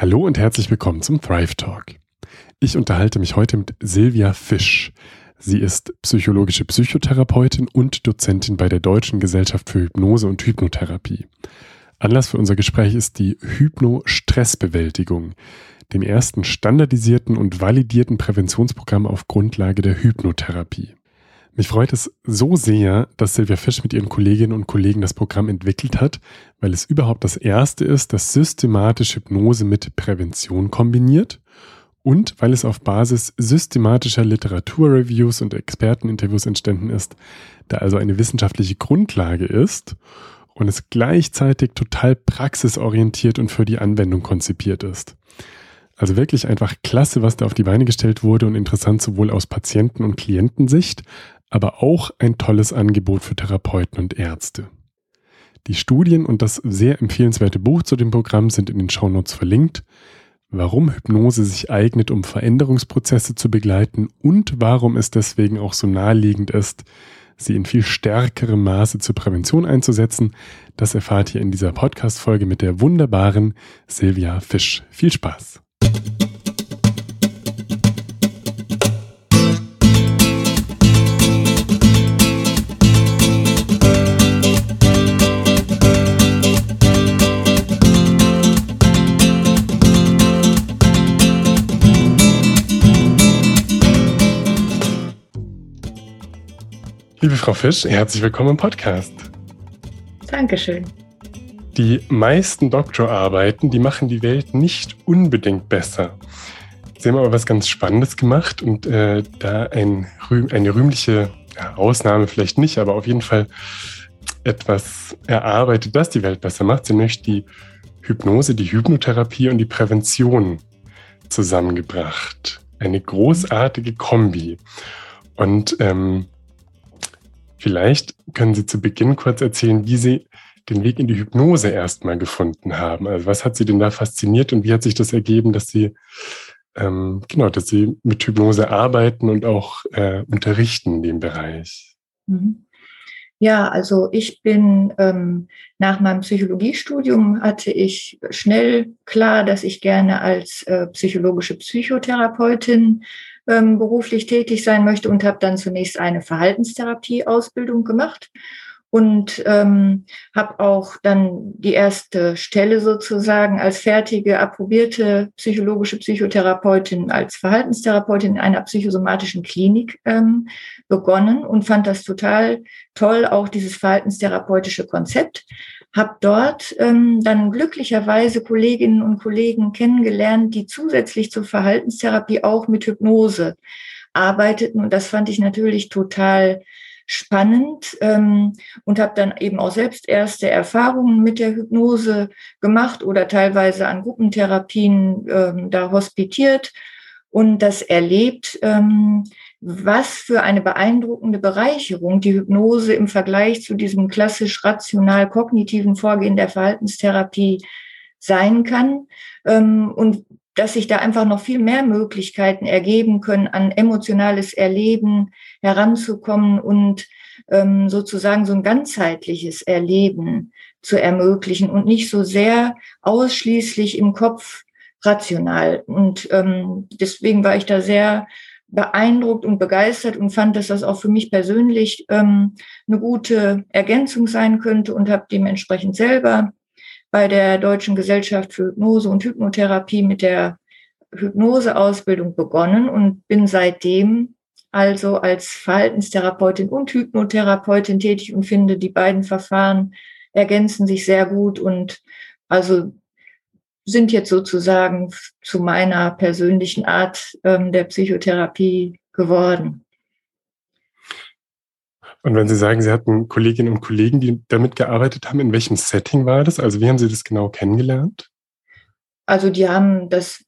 Hallo und herzlich willkommen zum Thrive Talk. Ich unterhalte mich heute mit Silvia Fisch. Sie ist psychologische Psychotherapeutin und Dozentin bei der Deutschen Gesellschaft für Hypnose und Hypnotherapie. Anlass für unser Gespräch ist die Hypno-Stressbewältigung, dem ersten standardisierten und validierten Präventionsprogramm auf Grundlage der Hypnotherapie. Mich freut es so sehr, dass Silvia Fisch mit ihren Kolleginnen und Kollegen das Programm entwickelt hat, weil es überhaupt das erste ist, das systematisch Hypnose mit Prävention kombiniert und weil es auf Basis systematischer Literaturreviews und Experteninterviews entstanden ist, da also eine wissenschaftliche Grundlage ist und es gleichzeitig total praxisorientiert und für die Anwendung konzipiert ist. Also wirklich einfach klasse, was da auf die Beine gestellt wurde und interessant sowohl aus Patienten- und Klientensicht aber auch ein tolles Angebot für Therapeuten und Ärzte. Die Studien und das sehr empfehlenswerte Buch zu dem Programm sind in den Shownotes verlinkt. Warum Hypnose sich eignet, um Veränderungsprozesse zu begleiten und warum es deswegen auch so naheliegend ist, sie in viel stärkerem Maße zur Prävention einzusetzen, das erfahrt ihr in dieser Podcast-Folge mit der wunderbaren Silvia Fisch. Viel Spaß! Liebe Frau Fisch, herzlich willkommen im Podcast. Dankeschön. Die meisten Doktorarbeiten, die machen die Welt nicht unbedingt besser. Sie haben aber was ganz Spannendes gemacht und äh, da ein, eine rühmliche ja, Ausnahme vielleicht nicht, aber auf jeden Fall etwas erarbeitet, das die Welt besser macht. Sie möchte die Hypnose, die Hypnotherapie und die Prävention zusammengebracht. Eine großartige Kombi. Und ähm, Vielleicht können Sie zu Beginn kurz erzählen, wie Sie den Weg in die Hypnose erstmal gefunden haben. Also was hat Sie denn da fasziniert und wie hat sich das ergeben, dass Sie ähm, genau, dass Sie mit Hypnose arbeiten und auch äh, unterrichten in dem Bereich? Mhm. Ja, also ich bin ähm, nach meinem Psychologiestudium hatte ich schnell klar, dass ich gerne als äh, psychologische Psychotherapeutin ähm, beruflich tätig sein möchte und habe dann zunächst eine Verhaltenstherapie-Ausbildung gemacht und ähm, habe auch dann die erste Stelle sozusagen als fertige, approbierte psychologische Psychotherapeutin, als Verhaltenstherapeutin in einer psychosomatischen Klinik ähm, begonnen und fand das total toll, auch dieses verhaltenstherapeutische Konzept habe dort ähm, dann glücklicherweise Kolleginnen und Kollegen kennengelernt, die zusätzlich zur Verhaltenstherapie auch mit Hypnose arbeiteten. Und das fand ich natürlich total spannend ähm, und habe dann eben auch selbst erste Erfahrungen mit der Hypnose gemacht oder teilweise an Gruppentherapien ähm, da hospitiert und das erlebt, ähm, was für eine beeindruckende Bereicherung die Hypnose im Vergleich zu diesem klassisch rational-kognitiven Vorgehen der Verhaltenstherapie sein kann ähm, und dass sich da einfach noch viel mehr Möglichkeiten ergeben können, an emotionales Erleben heranzukommen und ähm, sozusagen so ein ganzheitliches Erleben zu ermöglichen und nicht so sehr ausschließlich im Kopf rational. Und ähm, deswegen war ich da sehr beeindruckt und begeistert und fand, dass das auch für mich persönlich ähm, eine gute Ergänzung sein könnte und habe dementsprechend selber bei der Deutschen Gesellschaft für Hypnose und Hypnotherapie mit der Hypnoseausbildung begonnen und bin seitdem also als Verhaltenstherapeutin und Hypnotherapeutin tätig und finde, die beiden Verfahren ergänzen sich sehr gut und also sind jetzt sozusagen zu meiner persönlichen Art ähm, der Psychotherapie geworden. Und wenn Sie sagen, Sie hatten Kolleginnen und Kollegen, die damit gearbeitet haben, in welchem Setting war das? Also wie haben Sie das genau kennengelernt? Also die haben das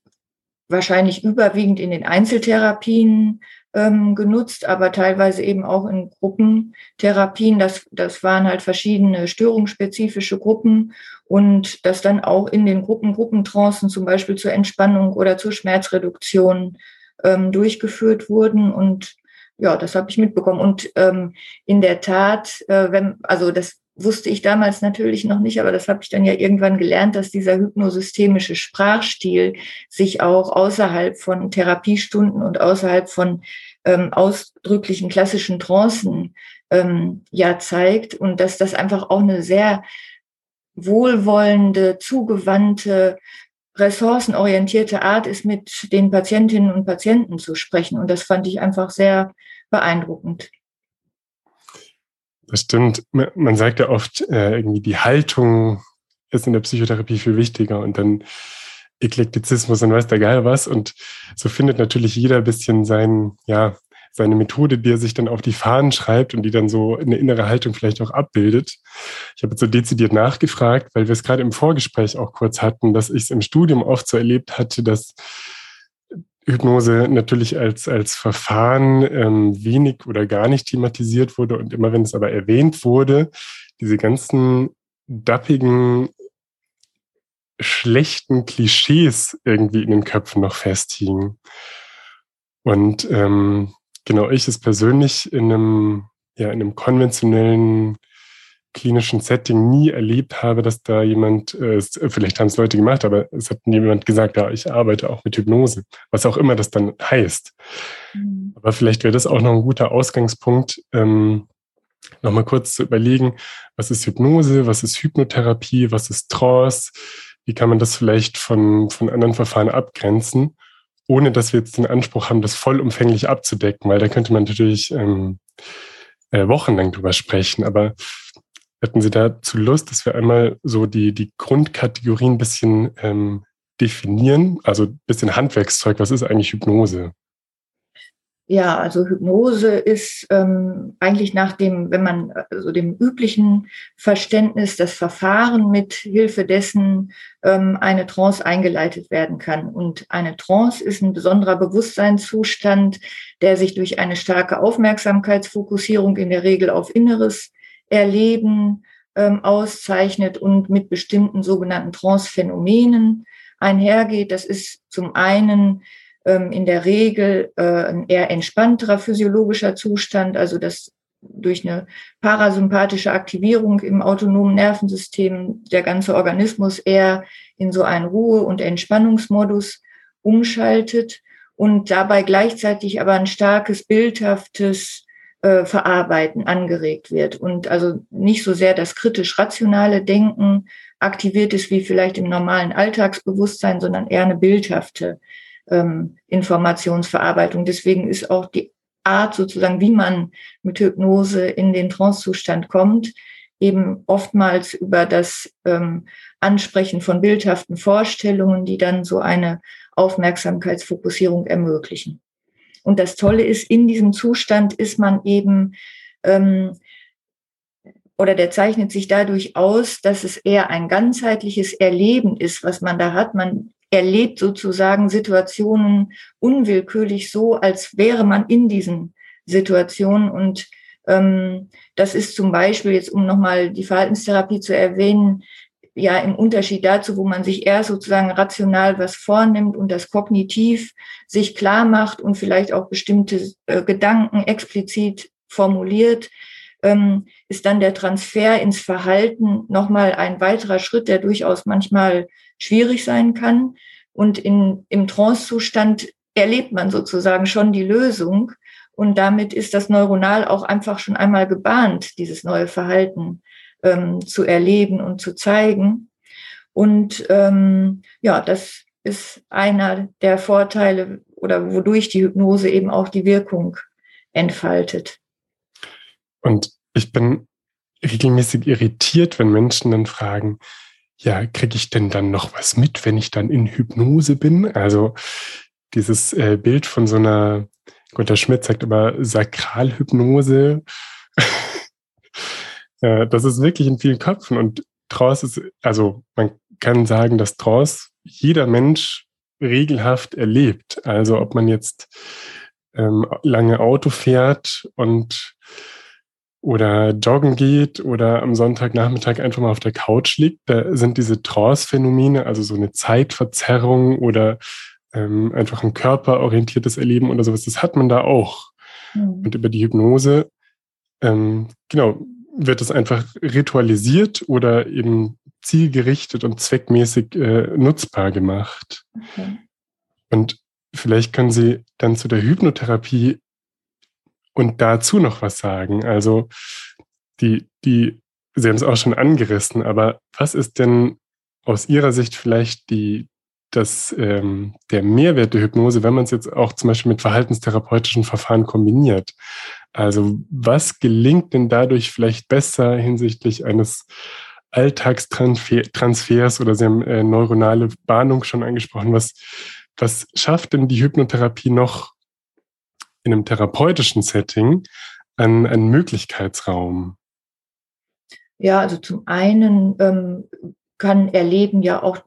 wahrscheinlich überwiegend in den Einzeltherapien ähm, genutzt, aber teilweise eben auch in Gruppentherapien. Das, das waren halt verschiedene störungsspezifische Gruppen und das dann auch in den Gruppen, Gruppentrancen zum Beispiel zur Entspannung oder zur Schmerzreduktion ähm, durchgeführt wurden. Und ja, das habe ich mitbekommen. Und ähm, in der Tat, äh, wenn, also das wusste ich damals natürlich noch nicht, aber das habe ich dann ja irgendwann gelernt, dass dieser hypnosystemische Sprachstil sich auch außerhalb von Therapiestunden und außerhalb von ähm, ausdrücklichen klassischen Trancen ähm, ja zeigt und dass das einfach auch eine sehr wohlwollende, zugewandte, ressourcenorientierte Art ist, mit den Patientinnen und Patienten zu sprechen. Und das fand ich einfach sehr beeindruckend. Das stimmt. Man sagt ja oft, äh, irgendwie die Haltung ist in der Psychotherapie viel wichtiger und dann Eklektizismus und weiß der Geil was. Und so findet natürlich jeder ein bisschen sein, ja, seine Methode, die er sich dann auf die Fahnen schreibt und die dann so eine innere Haltung vielleicht auch abbildet. Ich habe jetzt so dezidiert nachgefragt, weil wir es gerade im Vorgespräch auch kurz hatten, dass ich es im Studium oft so erlebt hatte, dass Hypnose natürlich als, als Verfahren ähm, wenig oder gar nicht thematisiert wurde und immer wenn es aber erwähnt wurde, diese ganzen dappigen, schlechten Klischees irgendwie in den Köpfen noch festhingen. Und ähm, genau, ich es persönlich in einem, ja, in einem konventionellen klinischen Setting nie erlebt habe, dass da jemand, äh, vielleicht haben es Leute gemacht, aber es hat niemand gesagt, ja, ich arbeite auch mit Hypnose, was auch immer das dann heißt. Mhm. Aber vielleicht wäre das auch noch ein guter Ausgangspunkt, ähm, nochmal kurz zu überlegen, was ist Hypnose, was ist Hypnotherapie, was ist Trance, wie kann man das vielleicht von, von anderen Verfahren abgrenzen, ohne dass wir jetzt den Anspruch haben, das vollumfänglich abzudecken, weil da könnte man natürlich ähm, äh, wochenlang drüber sprechen, aber Hätten Sie dazu Lust, dass wir einmal so die, die Grundkategorien ein bisschen ähm, definieren? Also ein bisschen Handwerkszeug. Was ist eigentlich Hypnose? Ja, also Hypnose ist ähm, eigentlich nach dem, wenn man also dem üblichen Verständnis das Verfahren mit Hilfe dessen ähm, eine Trance eingeleitet werden kann. Und eine Trance ist ein besonderer Bewusstseinszustand, der sich durch eine starke Aufmerksamkeitsfokussierung in der Regel auf Inneres Erleben ähm, auszeichnet und mit bestimmten sogenannten Trance-Phänomenen einhergeht. Das ist zum einen ähm, in der Regel äh, ein eher entspannterer physiologischer Zustand, also das durch eine parasympathische Aktivierung im autonomen Nervensystem der ganze Organismus eher in so einen Ruhe- und Entspannungsmodus umschaltet und dabei gleichzeitig aber ein starkes bildhaftes äh, Verarbeiten angeregt wird und also nicht so sehr das kritisch-rationale Denken aktiviert ist wie vielleicht im normalen Alltagsbewusstsein, sondern eher eine bildhafte ähm, Informationsverarbeitung. Deswegen ist auch die Art sozusagen, wie man mit Hypnose in den Trancezustand kommt, eben oftmals über das ähm, Ansprechen von bildhaften Vorstellungen, die dann so eine Aufmerksamkeitsfokussierung ermöglichen. Und das Tolle ist, in diesem Zustand ist man eben, ähm, oder der zeichnet sich dadurch aus, dass es eher ein ganzheitliches Erleben ist, was man da hat. Man erlebt sozusagen Situationen unwillkürlich so, als wäre man in diesen Situationen. Und ähm, das ist zum Beispiel, jetzt um nochmal die Verhaltenstherapie zu erwähnen, ja im Unterschied dazu, wo man sich eher sozusagen rational was vornimmt und das kognitiv sich klar macht und vielleicht auch bestimmte äh, Gedanken explizit formuliert, ähm, ist dann der Transfer ins Verhalten nochmal ein weiterer Schritt, der durchaus manchmal schwierig sein kann. Und in, im Trancezustand erlebt man sozusagen schon die Lösung. Und damit ist das neuronal auch einfach schon einmal gebahnt, dieses neue Verhalten ähm, zu erleben und zu zeigen. Und ähm, ja, das ist einer der Vorteile oder wodurch die Hypnose eben auch die Wirkung entfaltet. Und ich bin regelmäßig irritiert, wenn Menschen dann fragen, ja, kriege ich denn dann noch was mit, wenn ich dann in Hypnose bin? Also dieses äh, Bild von so einer, Gunter Schmidt sagt aber Sakralhypnose. Ja, das ist wirklich in vielen Köpfen und Trance ist, also man kann sagen, dass Trance jeder Mensch regelhaft erlebt. Also ob man jetzt ähm, lange Auto fährt und oder joggen geht oder am Sonntagnachmittag einfach mal auf der Couch liegt, da sind diese Trance-Phänomene, also so eine Zeitverzerrung oder ähm, einfach ein körperorientiertes Erleben oder sowas, das hat man da auch. Mhm. Und über die Hypnose, ähm, genau, wird es einfach ritualisiert oder eben zielgerichtet und zweckmäßig äh, nutzbar gemacht. Okay. Und vielleicht können Sie dann zu der Hypnotherapie und dazu noch was sagen. Also die, die, Sie haben es auch schon angerissen, aber was ist denn aus Ihrer Sicht vielleicht die, das, ähm, der Mehrwert der Hypnose, wenn man es jetzt auch zum Beispiel mit verhaltenstherapeutischen Verfahren kombiniert? Also was gelingt denn dadurch vielleicht besser hinsichtlich eines Alltagstransfers oder Sie haben äh, neuronale Bahnung schon angesprochen. Was, was schafft denn die Hypnotherapie noch in einem therapeutischen Setting an, an Möglichkeitsraum? Ja, also zum einen ähm, kann Erleben ja auch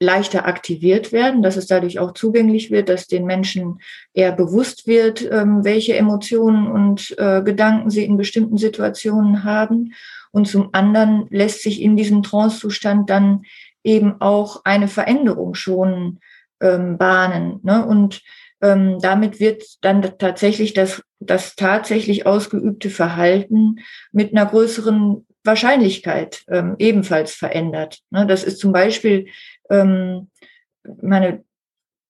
leichter aktiviert werden, dass es dadurch auch zugänglich wird, dass den Menschen eher bewusst wird, ähm, welche Emotionen und äh, Gedanken sie in bestimmten Situationen haben. Und zum anderen lässt sich in diesem Trancezustand dann eben auch eine Veränderung schon ähm, bahnen. Ne? Und ähm, damit wird dann tatsächlich das, das tatsächlich ausgeübte Verhalten mit einer größeren Wahrscheinlichkeit ähm, ebenfalls verändert. Ne? Das ist zum Beispiel, ähm, meine,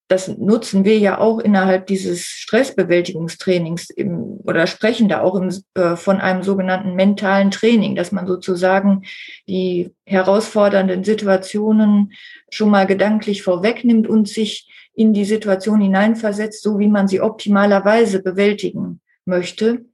das nutzen wir ja auch innerhalb dieses Stressbewältigungstrainings im, oder sprechen da auch im, äh, von einem sogenannten mentalen Training, dass man sozusagen die herausfordernden Situationen schon mal gedanklich vorwegnimmt und sich in die Situation hineinversetzt, so wie man sie optimalerweise bewältigen möchte.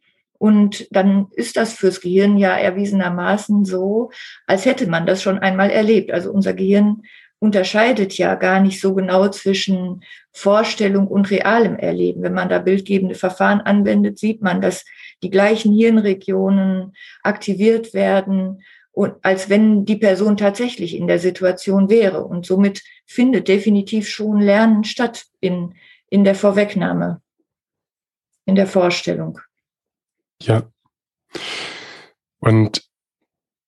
Und dann ist das fürs Gehirn ja erwiesenermaßen so, als hätte man das schon einmal erlebt. Also unser Gehirn unterscheidet ja gar nicht so genau zwischen Vorstellung und realem Erleben. Wenn man da bildgebende Verfahren anwendet, sieht man, dass die gleichen Hirnregionen aktiviert werden, als wenn die Person tatsächlich in der Situation wäre. Und somit findet definitiv schon Lernen statt in, in der Vorwegnahme, in der Vorstellung. Ja. Und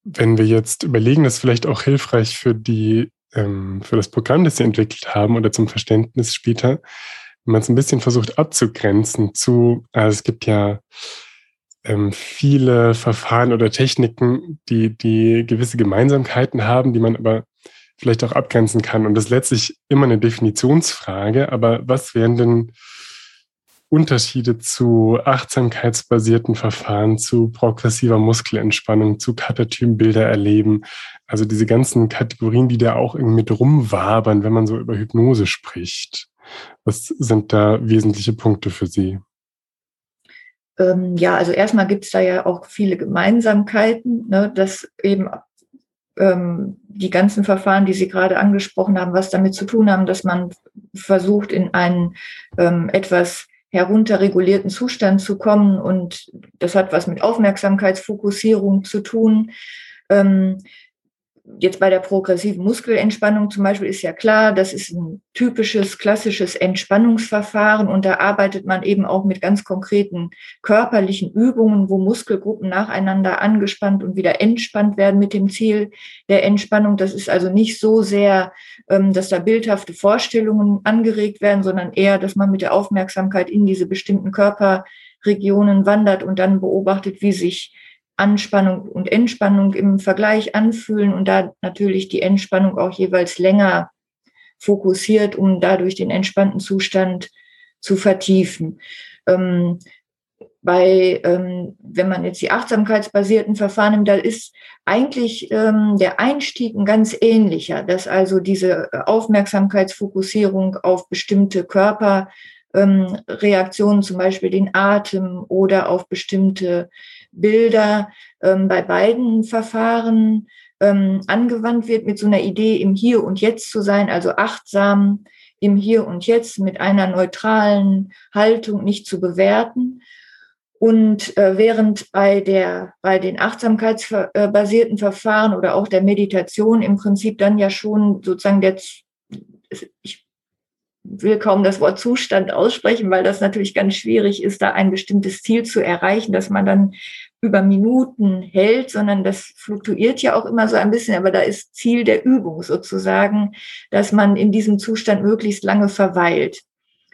wenn wir jetzt überlegen, das ist vielleicht auch hilfreich für die, ähm, für das Programm, das Sie entwickelt haben oder zum Verständnis später, wenn man es ein bisschen versucht abzugrenzen zu, also es gibt ja ähm, viele Verfahren oder Techniken, die, die gewisse Gemeinsamkeiten haben, die man aber vielleicht auch abgrenzen kann. Und das ist letztlich immer eine Definitionsfrage. Aber was wären denn Unterschiede zu achtsamkeitsbasierten Verfahren, zu progressiver Muskelentspannung, zu Katatypenbilder erleben. Also diese ganzen Kategorien, die da auch irgendwie mit rumwabern, wenn man so über Hypnose spricht. Was sind da wesentliche Punkte für Sie? Ähm, ja, also erstmal gibt es da ja auch viele Gemeinsamkeiten, ne, dass eben ähm, die ganzen Verfahren, die Sie gerade angesprochen haben, was damit zu tun haben, dass man versucht, in einen ähm, etwas herunterregulierten Zustand zu kommen. Und das hat was mit Aufmerksamkeitsfokussierung zu tun. Ähm, jetzt bei der progressiven Muskelentspannung zum Beispiel ist ja klar, das ist ein typisches, klassisches Entspannungsverfahren und da arbeitet man eben auch mit ganz konkreten körperlichen Übungen, wo Muskelgruppen nacheinander angespannt und wieder entspannt werden mit dem Ziel der Entspannung. Das ist also nicht so sehr, ähm, dass da bildhafte Vorstellungen angeregt werden, sondern eher, dass man mit der Aufmerksamkeit in diese bestimmten Körperregionen wandert und dann beobachtet, wie sich Anspannung und Entspannung im Vergleich anfühlen und da natürlich die Entspannung auch jeweils länger fokussiert, um dadurch den entspannten Zustand zu vertiefen. Ähm, bei, ähm, wenn man jetzt die achtsamkeitsbasierten Verfahren nimmt, da ist eigentlich ähm, der Einstieg ein ganz ähnlicher, dass also diese Aufmerksamkeitsfokussierung auf bestimmte Körperreaktionen, zum Beispiel den Atem oder auf bestimmte Bilder ähm, bei beiden Verfahren ähm, angewandt wird mit so einer Idee, im Hier und Jetzt zu sein, also achtsam im Hier und Jetzt mit einer neutralen Haltung nicht zu bewerten. Und äh, während bei der, bei den achtsamkeitsbasierten Verfahren oder auch der Meditation im Prinzip dann ja schon sozusagen der, ich will kaum das Wort Zustand aussprechen, weil das natürlich ganz schwierig ist, da ein bestimmtes Ziel zu erreichen, dass man dann über Minuten hält, sondern das fluktuiert ja auch immer so ein bisschen, aber da ist Ziel der Übung sozusagen, dass man in diesem Zustand möglichst lange verweilt.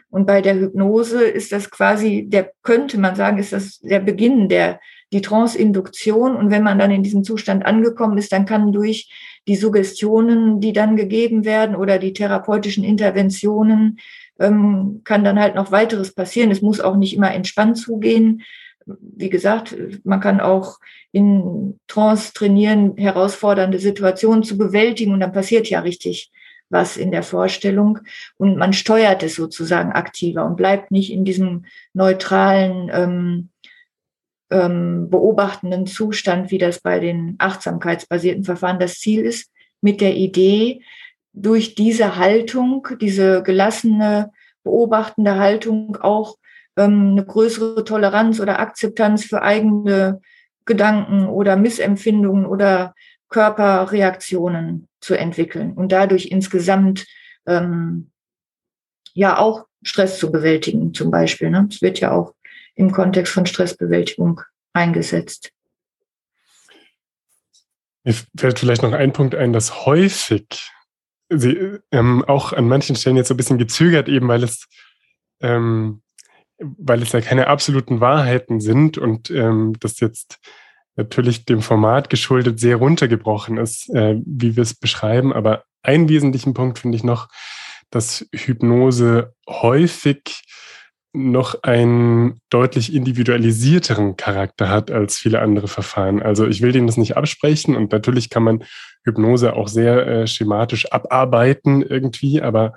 Und bei der Hypnose ist das quasi, der könnte man sagen, ist das der Beginn der, die Trance-Induktion. Und wenn man dann in diesem Zustand angekommen ist, dann kann durch die Suggestionen, die dann gegeben werden oder die therapeutischen Interventionen, ähm, kann dann halt noch weiteres passieren. Es muss auch nicht immer entspannt zugehen. Wie gesagt, man kann auch in Trance trainieren, herausfordernde Situationen zu bewältigen und dann passiert ja richtig was in der Vorstellung. Und man steuert es sozusagen aktiver und bleibt nicht in diesem neutralen, ähm, ähm, beobachtenden Zustand, wie das bei den achtsamkeitsbasierten Verfahren das Ziel ist, mit der Idee, durch diese Haltung, diese gelassene, beobachtende Haltung auch ähm, eine größere Toleranz oder Akzeptanz für eigene Gedanken oder Missempfindungen oder Körperreaktionen zu entwickeln und dadurch insgesamt ähm, ja auch Stress zu bewältigen zum Beispiel. Ne? Es wird ja auch im Kontext von Stressbewältigung eingesetzt. Mir fällt vielleicht noch ein Punkt ein, dass häufig sie ähm, auch an manchen Stellen jetzt so ein bisschen gezögert, eben weil es, ähm, weil es ja keine absoluten Wahrheiten sind und ähm, das jetzt natürlich dem Format geschuldet sehr runtergebrochen ist, äh, wie wir es beschreiben. Aber einen wesentlichen Punkt finde ich noch, dass Hypnose häufig noch einen deutlich individualisierteren Charakter hat als viele andere Verfahren. Also ich will denen das nicht absprechen und natürlich kann man Hypnose auch sehr äh, schematisch abarbeiten irgendwie, aber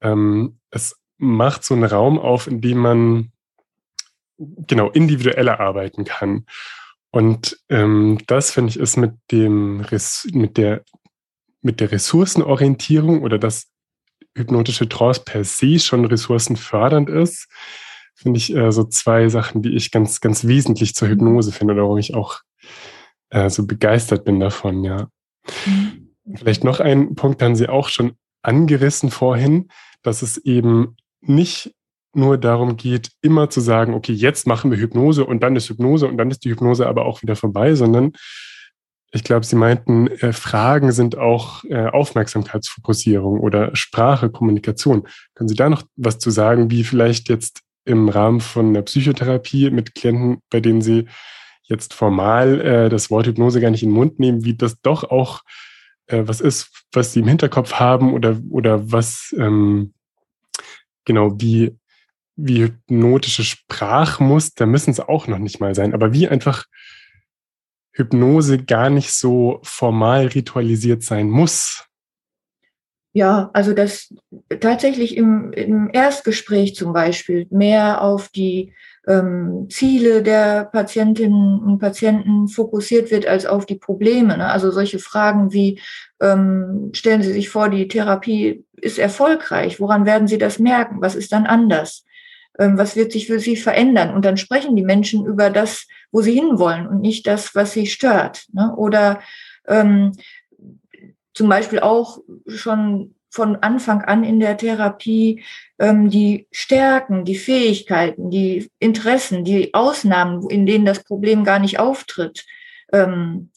ähm, es macht so einen Raum auf, in dem man genau individueller arbeiten kann. Und ähm, das finde ich ist mit dem mit der mit der Ressourcenorientierung oder das hypnotische Trance per se schon ressourcenfördernd ist, finde ich äh, so zwei Sachen, die ich ganz ganz wesentlich zur Hypnose finde oder warum ich auch äh, so begeistert bin davon. Ja. Mhm. Vielleicht noch ein Punkt, haben Sie auch schon angerissen vorhin, dass es eben nicht nur darum geht, immer zu sagen, okay, jetzt machen wir Hypnose und dann ist Hypnose und dann ist die Hypnose aber auch wieder vorbei, sondern ich glaube, Sie meinten, äh, Fragen sind auch äh, Aufmerksamkeitsfokussierung oder Sprache, Kommunikation. Können Sie da noch was zu sagen, wie vielleicht jetzt im Rahmen von der Psychotherapie mit Klienten, bei denen Sie jetzt formal äh, das Wort Hypnose gar nicht in den Mund nehmen, wie das doch auch äh, was ist, was Sie im Hinterkopf haben oder, oder was, ähm, genau, wie wie hypnotische Sprachmuster müssen es auch noch nicht mal sein, aber wie einfach Hypnose gar nicht so formal ritualisiert sein muss. Ja, also das tatsächlich im, im Erstgespräch zum Beispiel mehr auf die ähm, Ziele der Patientinnen und Patienten fokussiert wird als auf die Probleme. Ne? Also solche Fragen wie, ähm, stellen Sie sich vor, die Therapie ist erfolgreich, woran werden Sie das merken, was ist dann anders? Ähm, was wird sich für sie verändern? Und dann sprechen die Menschen über das, wo sie hinwollen und nicht das, was sie stört. Ne? Oder ähm, zum Beispiel auch schon von Anfang an in der Therapie ähm, die Stärken, die Fähigkeiten, die Interessen, die Ausnahmen, in denen das Problem gar nicht auftritt, ähm,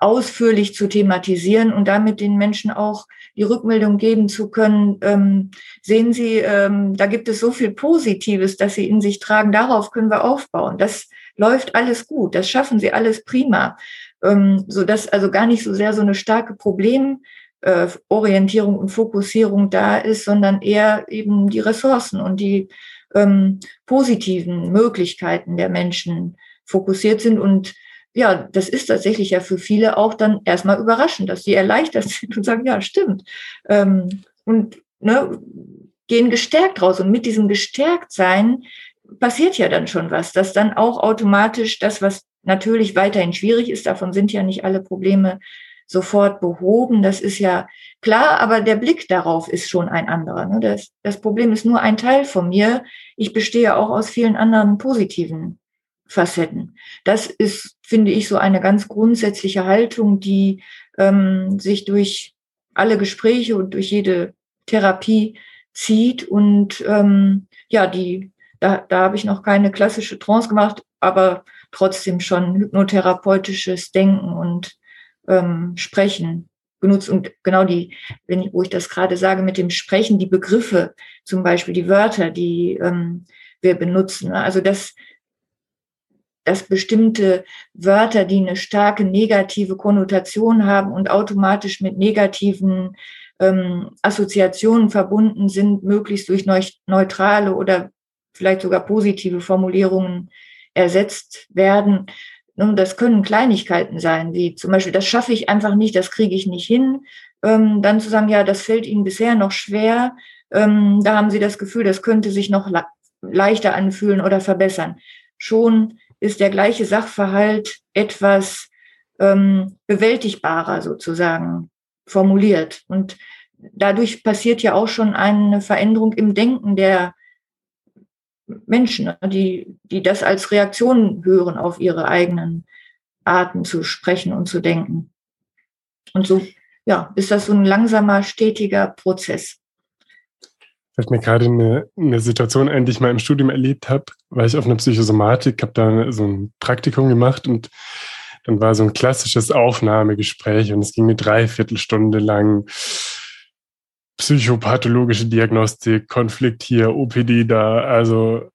ausführlich zu thematisieren und damit den Menschen auch die Rückmeldung geben zu können, ähm, sehen Sie, ähm, da gibt es so viel Positives, dass Sie in sich tragen, darauf können wir aufbauen. Das läuft alles gut, das schaffen Sie alles prima, ähm, so dass also gar nicht so sehr so eine starke Problemorientierung äh, und Fokussierung da ist, sondern eher eben die Ressourcen und die ähm, positiven Möglichkeiten der Menschen fokussiert sind und ja, das ist tatsächlich ja für viele auch dann erstmal überraschend, dass sie erleichtert sind und sagen, ja, stimmt. Ähm, und ne, gehen gestärkt raus. Und mit diesem Gestärktsein passiert ja dann schon was, dass dann auch automatisch das, was natürlich weiterhin schwierig ist, davon sind ja nicht alle Probleme sofort behoben, das ist ja klar, aber der Blick darauf ist schon ein anderer. Ne? Das, das Problem ist nur ein Teil von mir. Ich bestehe auch aus vielen anderen positiven Facetten. Das ist, finde ich, so eine ganz grundsätzliche Haltung, die ähm, sich durch alle Gespräche und durch jede Therapie zieht. Und ähm, ja, die, da, da habe ich noch keine klassische Trance gemacht, aber trotzdem schon hypnotherapeutisches Denken und ähm, Sprechen genutzt. Und genau die, wenn ich, wo ich das gerade sage, mit dem Sprechen, die Begriffe, zum Beispiel die Wörter, die ähm, wir benutzen. Also das dass bestimmte Wörter, die eine starke negative Konnotation haben und automatisch mit negativen ähm, Assoziationen verbunden sind, möglichst durch neutrale oder vielleicht sogar positive Formulierungen ersetzt werden. Nun, das können Kleinigkeiten sein, wie zum Beispiel, das schaffe ich einfach nicht, das kriege ich nicht hin. Ähm, dann zu sagen, ja, das fällt Ihnen bisher noch schwer. Ähm, da haben Sie das Gefühl, das könnte sich noch leichter anfühlen oder verbessern. Schon ist der gleiche Sachverhalt etwas ähm, bewältigbarer sozusagen formuliert. Und dadurch passiert ja auch schon eine Veränderung im Denken der Menschen, ne, die, die das als Reaktion hören auf ihre eigenen Arten zu sprechen und zu denken. Und so, ja, ist das so ein langsamer, stetiger Prozess. Fällt mir gerade eine, eine Situation ein, die ich mal im Studium erlebt habe, weil ich auf einer Psychosomatik, habe da so ein Praktikum gemacht und dann war so ein klassisches Aufnahmegespräch und es ging eine Dreiviertelstunde lang psychopathologische Diagnostik, Konflikt hier, OPD da, also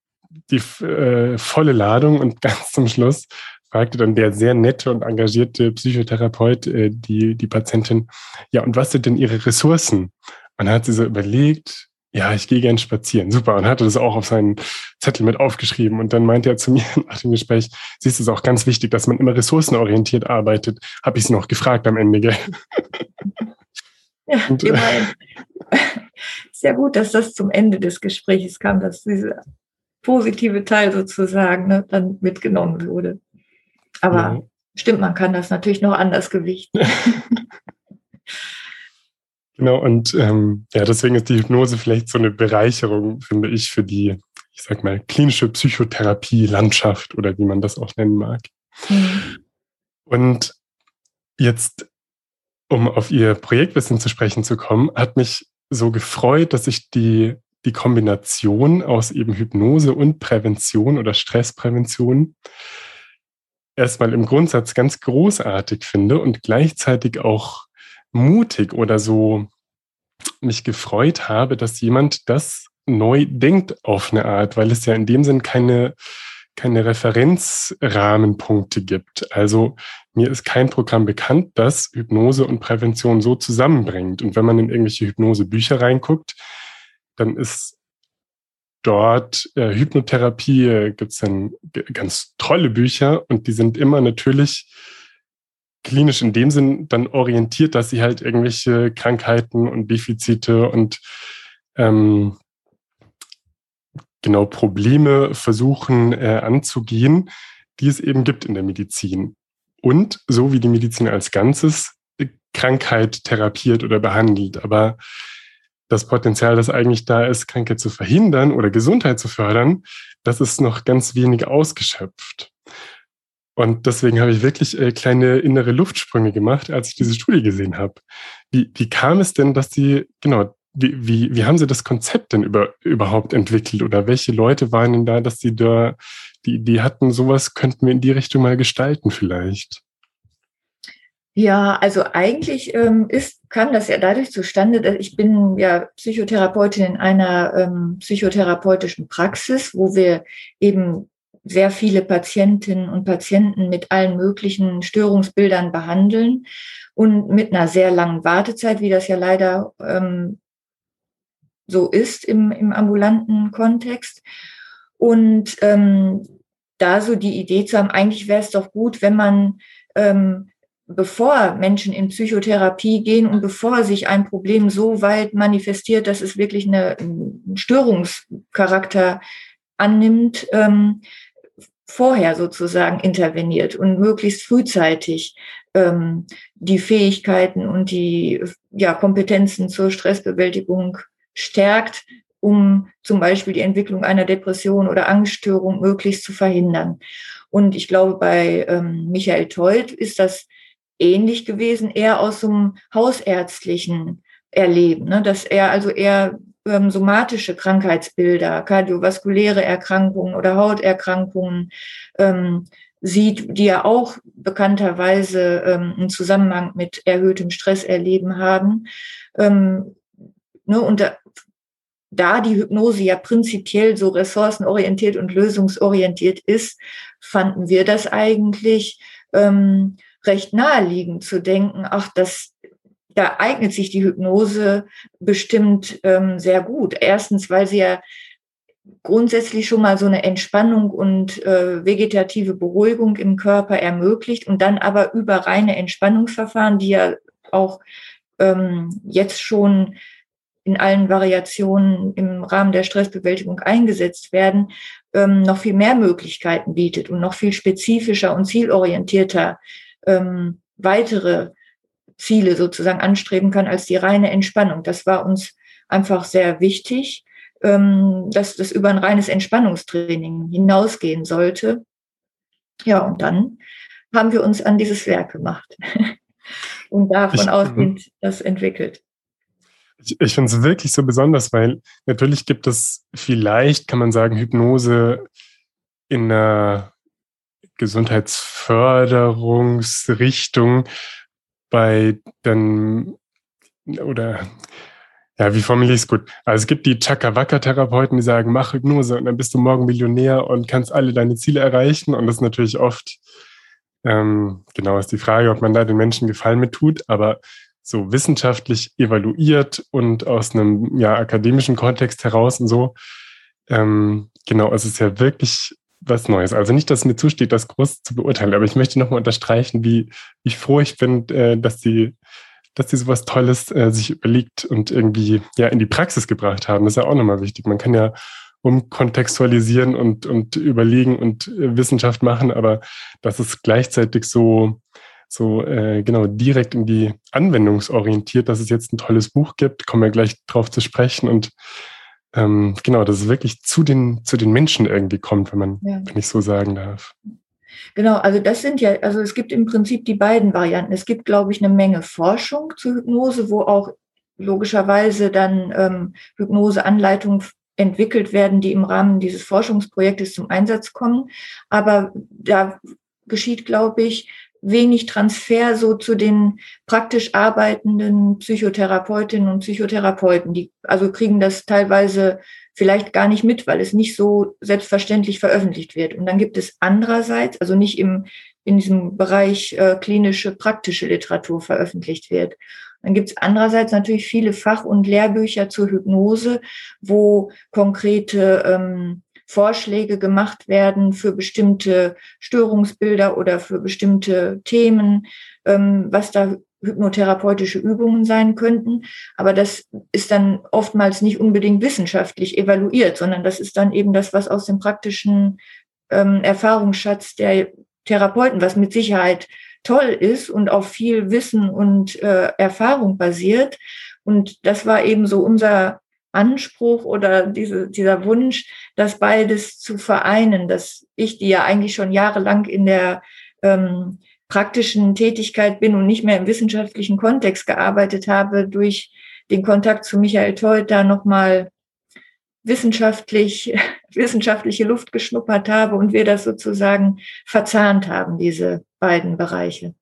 die äh, volle Ladung und ganz zum Schluss fragte dann der sehr nette und engagierte Psychotherapeut äh, die, die Patientin, ja, und was sind denn ihre Ressourcen? Und dann hat sie so überlegt, ja, ich gehe gern spazieren. Super. Und hatte das auch auf seinen Zettel mit aufgeschrieben. Und dann meinte er zu mir nach dem Gespräch, siehst du, es auch ganz wichtig, dass man immer ressourcenorientiert arbeitet. Habe ich sie noch gefragt am Ende, gell? Ja, und, immerhin. Sehr gut, dass das zum Ende des Gesprächs kam, dass dieser positive Teil sozusagen ne, dann mitgenommen wurde. Aber ja. stimmt, man kann das natürlich noch anders gewichten. genau, und ähm, ja, deswegen ist die Hypnose vielleicht so eine Bereicherung, finde ich, für die, ich sag mal, klinische Psychotherapie-Landschaft oder wie man das auch nennen mag. Mhm. Und jetzt um auf Ihr Projektwissen zu sprechen zu kommen, hat mich so gefreut, dass ich die, die Kombination aus eben Hypnose und Prävention oder Stressprävention erstmal im Grundsatz ganz großartig finde und gleichzeitig auch mutig oder so mich gefreut habe, dass jemand das neu denkt auf eine Art, weil es ja in dem Sinn keine keine Referenzrahmenpunkte gibt. Also mir ist kein Programm bekannt, das Hypnose und Prävention so zusammenbringt. Und wenn man in irgendwelche Hypnosebücher reinguckt, dann ist dort äh, Hypnotherapie, äh, gibt es dann ganz tolle Bücher und die sind immer natürlich klinisch in dem Sinn dann orientiert, dass sie halt irgendwelche Krankheiten und Defizite und ähm, genau Probleme versuchen äh, anzugehen, die es eben gibt in der Medizin. Und so wie die Medizin als Ganzes äh, Krankheit therapiert oder behandelt. Aber das Potenzial, das eigentlich da ist, Krankheit zu verhindern oder Gesundheit zu fördern, das ist noch ganz wenig ausgeschöpft. Und deswegen habe ich wirklich äh, kleine innere Luftsprünge gemacht, als ich diese Studie gesehen habe. Wie, wie kam es denn, dass die, genau, wie, wie, wie haben Sie das Konzept denn über, überhaupt entwickelt oder welche Leute waren denn da, dass Sie da die Idee hatten, sowas könnten wir in die Richtung mal gestalten vielleicht? Ja, also eigentlich ähm, ist, kam das ja dadurch zustande, dass ich bin ja Psychotherapeutin in einer ähm, psychotherapeutischen Praxis, wo wir eben sehr viele Patientinnen und Patienten mit allen möglichen Störungsbildern behandeln und mit einer sehr langen Wartezeit, wie das ja leider ähm, so ist im, im ambulanten Kontext. Und ähm, da so die Idee zu haben, eigentlich wäre es doch gut, wenn man, ähm, bevor Menschen in Psychotherapie gehen und bevor sich ein Problem so weit manifestiert, dass es wirklich eine, einen Störungscharakter annimmt, ähm, vorher sozusagen interveniert und möglichst frühzeitig ähm, die Fähigkeiten und die ja, Kompetenzen zur Stressbewältigung stärkt, um zum Beispiel die Entwicklung einer Depression oder Angststörung möglichst zu verhindern. Und ich glaube, bei ähm, Michael Teut ist das ähnlich gewesen, eher aus so einem hausärztlichen Erleben, ne? dass er also eher ähm, somatische Krankheitsbilder, kardiovaskuläre Erkrankungen oder Hauterkrankungen ähm, sieht, die ja auch bekannterweise ähm, einen Zusammenhang mit erhöhtem Stresserleben haben. Ähm, ne? Und da da die Hypnose ja prinzipiell so ressourcenorientiert und lösungsorientiert ist, fanden wir das eigentlich ähm, recht naheliegend zu denken, ach, das, da eignet sich die Hypnose bestimmt ähm, sehr gut. Erstens, weil sie ja grundsätzlich schon mal so eine Entspannung und äh, vegetative Beruhigung im Körper ermöglicht und dann aber über reine Entspannungsverfahren, die ja auch ähm, jetzt schon in allen Variationen im Rahmen der Stressbewältigung eingesetzt werden, ähm, noch viel mehr Möglichkeiten bietet und noch viel spezifischer und zielorientierter ähm, weitere Ziele sozusagen anstreben kann als die reine Entspannung. Das war uns einfach sehr wichtig, ähm, dass das über ein reines Entspannungstraining hinausgehen sollte. Ja, und dann haben wir uns an dieses Werk gemacht und davon ich, ausgehend das entwickelt. Ich, ich finde es wirklich so besonders, weil natürlich gibt es vielleicht, kann man sagen, Hypnose in einer Gesundheitsförderungsrichtung bei dann oder ja, wie formuliere ich es gut? Also es gibt die Chakawaka-Therapeuten, die sagen, mach Hypnose und dann bist du morgen Millionär und kannst alle deine Ziele erreichen. Und das ist natürlich oft, ähm, genau, ist die Frage, ob man da den Menschen Gefallen mit tut. Aber so wissenschaftlich evaluiert und aus einem ja, akademischen Kontext heraus und so. Ähm, genau, es ist ja wirklich was Neues. Also nicht, dass mir zusteht, das groß zu beurteilen, aber ich möchte nochmal unterstreichen, wie, wie froh ich bin, äh, dass die dass die sowas Tolles äh, sich überlegt und irgendwie ja in die Praxis gebracht haben. Das ist ja auch nochmal wichtig. Man kann ja umkontextualisieren und, und überlegen und äh, Wissenschaft machen, aber dass es gleichzeitig so so äh, genau direkt in die Anwendungsorientiert, dass es jetzt ein tolles Buch gibt, kommen wir gleich drauf zu sprechen und ähm, genau, dass es wirklich zu den, zu den Menschen irgendwie kommt, wenn man, ja. wenn ich so sagen darf. Genau, also das sind ja, also es gibt im Prinzip die beiden Varianten. Es gibt, glaube ich, eine Menge Forschung zur Hypnose, wo auch logischerweise dann ähm, Hypnoseanleitungen entwickelt werden, die im Rahmen dieses Forschungsprojektes zum Einsatz kommen. Aber da geschieht, glaube ich, wenig Transfer so zu den praktisch arbeitenden Psychotherapeutinnen und Psychotherapeuten. Die also kriegen das teilweise vielleicht gar nicht mit, weil es nicht so selbstverständlich veröffentlicht wird. Und dann gibt es andererseits, also nicht im, in diesem Bereich äh, klinische, praktische Literatur veröffentlicht wird. Dann gibt es andererseits natürlich viele Fach- und Lehrbücher zur Hypnose, wo konkrete ähm, Vorschläge gemacht werden für bestimmte Störungsbilder oder für bestimmte Themen, ähm, was da hypnotherapeutische Übungen sein könnten. Aber das ist dann oftmals nicht unbedingt wissenschaftlich evaluiert, sondern das ist dann eben das, was aus dem praktischen ähm, Erfahrungsschatz der Therapeuten, was mit Sicherheit toll ist und auf viel Wissen und äh, Erfahrung basiert. Und das war eben so unser Anspruch oder diese, dieser Wunsch, das beides zu vereinen, dass ich, die ja eigentlich schon jahrelang in der ähm, praktischen Tätigkeit bin und nicht mehr im wissenschaftlichen Kontext gearbeitet habe, durch den Kontakt zu Michael Teuter nochmal wissenschaftlich, wissenschaftliche Luft geschnuppert habe und wir das sozusagen verzahnt haben, diese beiden Bereiche.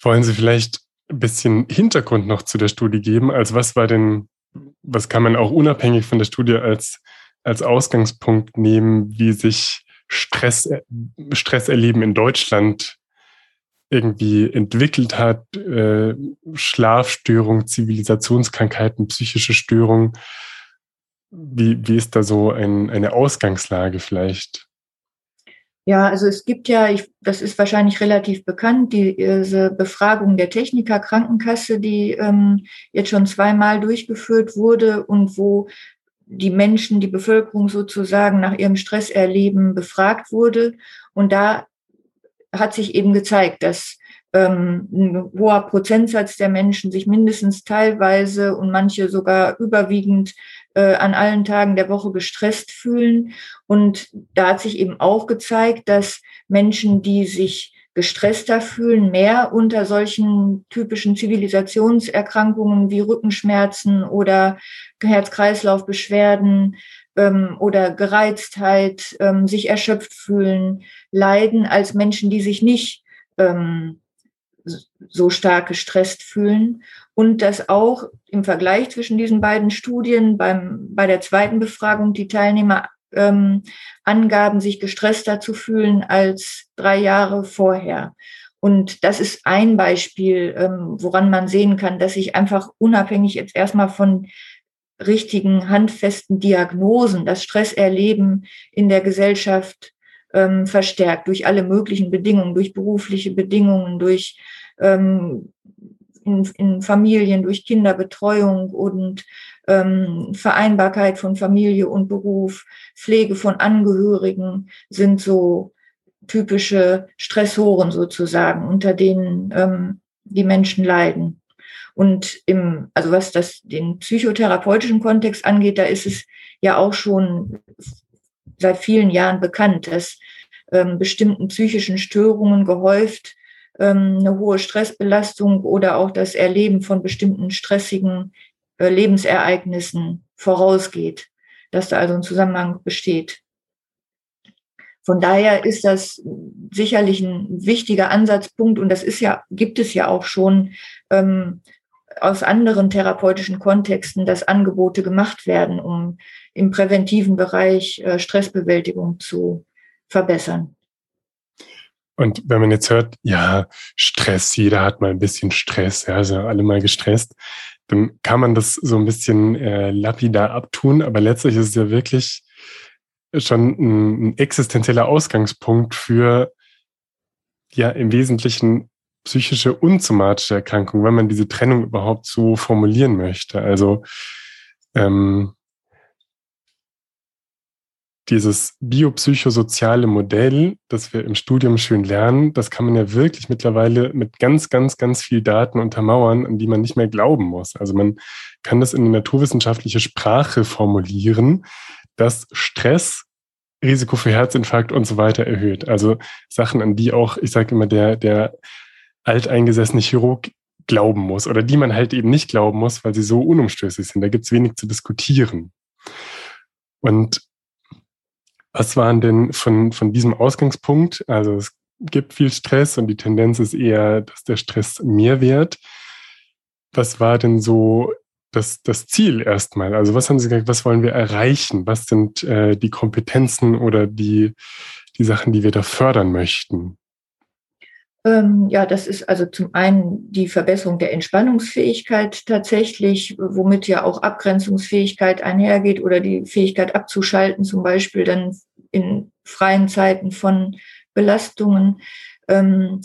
Wollen Sie vielleicht ein bisschen Hintergrund noch zu der Studie geben. Also was war denn, was kann man auch unabhängig von der Studie als, als Ausgangspunkt nehmen, wie sich Stress, Stresserleben in Deutschland irgendwie entwickelt hat, äh, Schlafstörung, Zivilisationskrankheiten, psychische Störung. Wie, wie ist da so ein, eine Ausgangslage vielleicht? Ja, also es gibt ja, ich, das ist wahrscheinlich relativ bekannt, diese Befragung der Techniker Krankenkasse, die ähm, jetzt schon zweimal durchgeführt wurde und wo die Menschen, die Bevölkerung sozusagen nach ihrem Stresserleben befragt wurde. Und da hat sich eben gezeigt, dass ähm, ein hoher Prozentsatz der Menschen sich mindestens teilweise und manche sogar überwiegend äh, an allen Tagen der Woche gestresst fühlen. Und da hat sich eben auch gezeigt, dass Menschen, die sich gestresster fühlen, mehr unter solchen typischen Zivilisationserkrankungen wie Rückenschmerzen oder Herz-Kreislauf-Beschwerden ähm, oder Gereiztheit, ähm, sich erschöpft fühlen, leiden als Menschen, die sich nicht ähm, so stark gestresst fühlen und dass auch im Vergleich zwischen diesen beiden Studien beim, bei der zweiten Befragung die Teilnehmer ähm, angaben, sich gestresster zu fühlen als drei Jahre vorher. Und das ist ein Beispiel, ähm, woran man sehen kann, dass sich einfach unabhängig jetzt erstmal von richtigen, handfesten Diagnosen das Stresserleben in der Gesellschaft ähm, verstärkt durch alle möglichen Bedingungen, durch berufliche Bedingungen, durch ähm, in, in Familien, durch Kinderbetreuung und ähm, Vereinbarkeit von Familie und Beruf, Pflege von Angehörigen sind so typische Stressoren sozusagen, unter denen ähm, die Menschen leiden. Und im, also was das den psychotherapeutischen Kontext angeht, da ist es ja auch schon seit vielen Jahren bekannt, dass ähm, bestimmten psychischen Störungen gehäuft ähm, eine hohe Stressbelastung oder auch das Erleben von bestimmten stressigen äh, Lebensereignissen vorausgeht, dass da also ein Zusammenhang besteht. Von daher ist das sicherlich ein wichtiger Ansatzpunkt und das ist ja, gibt es ja auch schon ähm, aus anderen therapeutischen Kontexten, dass Angebote gemacht werden, um im präventiven Bereich äh, Stressbewältigung zu verbessern. Und wenn man jetzt hört, ja, Stress, jeder hat mal ein bisschen Stress, ja, also alle mal gestresst, dann kann man das so ein bisschen äh, lapidar abtun, aber letztlich ist es ja wirklich schon ein, ein existenzieller Ausgangspunkt für ja im Wesentlichen psychische und somatische Erkrankungen, wenn man diese Trennung überhaupt so formulieren möchte. Also ähm, dieses biopsychosoziale Modell, das wir im Studium schön lernen, das kann man ja wirklich mittlerweile mit ganz, ganz, ganz viel Daten untermauern, an die man nicht mehr glauben muss. Also man kann das in eine naturwissenschaftliche Sprache formulieren, dass Stress Risiko für Herzinfarkt und so weiter erhöht. Also Sachen, an die auch, ich sage immer, der, der alteingesessene Chirurg glauben muss oder die man halt eben nicht glauben muss, weil sie so unumstößlich sind. Da gibt es wenig zu diskutieren. Und was waren denn von, von diesem Ausgangspunkt? Also es gibt viel Stress und die Tendenz ist eher, dass der Stress mehr wird. Was war denn so das, das Ziel erstmal? Also was haben Sie gesagt, was wollen wir erreichen? Was sind äh, die Kompetenzen oder die, die Sachen, die wir da fördern möchten? Ähm, ja, das ist also zum einen die Verbesserung der Entspannungsfähigkeit tatsächlich, womit ja auch Abgrenzungsfähigkeit einhergeht oder die Fähigkeit abzuschalten, zum Beispiel dann in freien Zeiten von Belastungen. Ähm,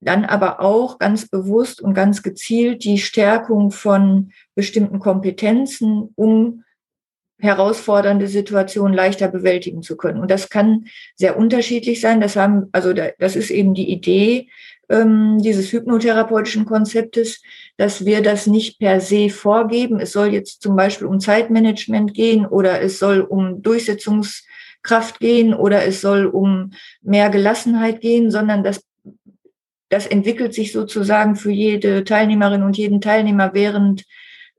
dann aber auch ganz bewusst und ganz gezielt die Stärkung von bestimmten Kompetenzen, um herausfordernde Situationen leichter bewältigen zu können. Und das kann sehr unterschiedlich sein. Das haben, also das ist eben die Idee ähm, dieses hypnotherapeutischen Konzeptes, dass wir das nicht per se vorgeben. Es soll jetzt zum Beispiel um Zeitmanagement gehen oder es soll um Durchsetzungskraft gehen oder es soll um mehr Gelassenheit gehen, sondern das das entwickelt sich sozusagen für jede Teilnehmerin und jeden Teilnehmer während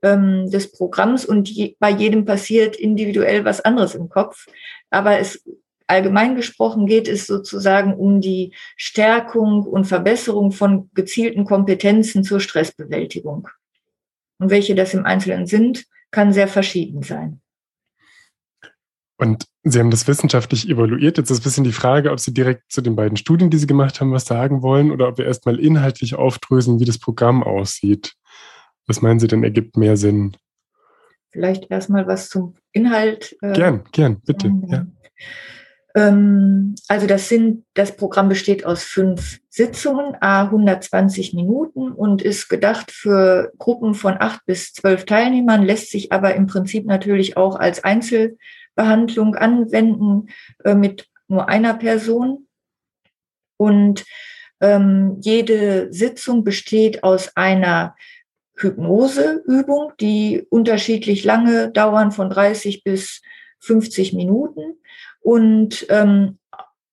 ähm, des Programms und je, bei jedem passiert individuell was anderes im Kopf. Aber es allgemein gesprochen geht es sozusagen um die Stärkung und Verbesserung von gezielten Kompetenzen zur Stressbewältigung. Und welche das im Einzelnen sind, kann sehr verschieden sein. Und Sie haben das wissenschaftlich evaluiert. Jetzt ist ein bisschen die Frage, ob Sie direkt zu den beiden Studien, die Sie gemacht haben, was sagen wollen oder ob wir erstmal inhaltlich aufdröseln, wie das Programm aussieht. Was meinen Sie denn ergibt mehr Sinn? Vielleicht erstmal was zum Inhalt. Äh, gern, gern, bitte. Ja. Ähm, also das sind, das Programm besteht aus fünf Sitzungen, a 120 Minuten und ist gedacht für Gruppen von acht bis zwölf Teilnehmern, lässt sich aber im Prinzip natürlich auch als Einzelbehandlung anwenden äh, mit nur einer Person. Und ähm, jede Sitzung besteht aus einer Hypnoseübung, die unterschiedlich lange dauern, von 30 bis 50 Minuten. Und ähm,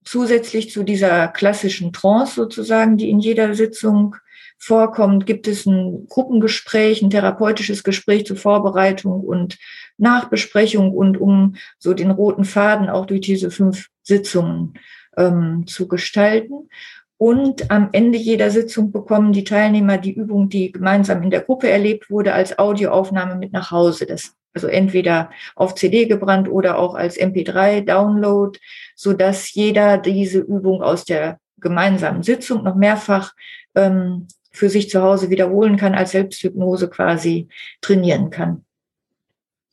zusätzlich zu dieser klassischen Trance sozusagen, die in jeder Sitzung vorkommt, gibt es ein Gruppengespräch, ein therapeutisches Gespräch zur Vorbereitung und Nachbesprechung und um so den roten Faden auch durch diese fünf Sitzungen ähm, zu gestalten. Und am Ende jeder Sitzung bekommen die Teilnehmer die Übung, die gemeinsam in der Gruppe erlebt wurde, als Audioaufnahme mit nach Hause. Das also entweder auf CD gebrannt oder auch als MP3-Download, so dass jeder diese Übung aus der gemeinsamen Sitzung noch mehrfach ähm, für sich zu Hause wiederholen kann, als Selbsthypnose quasi trainieren kann.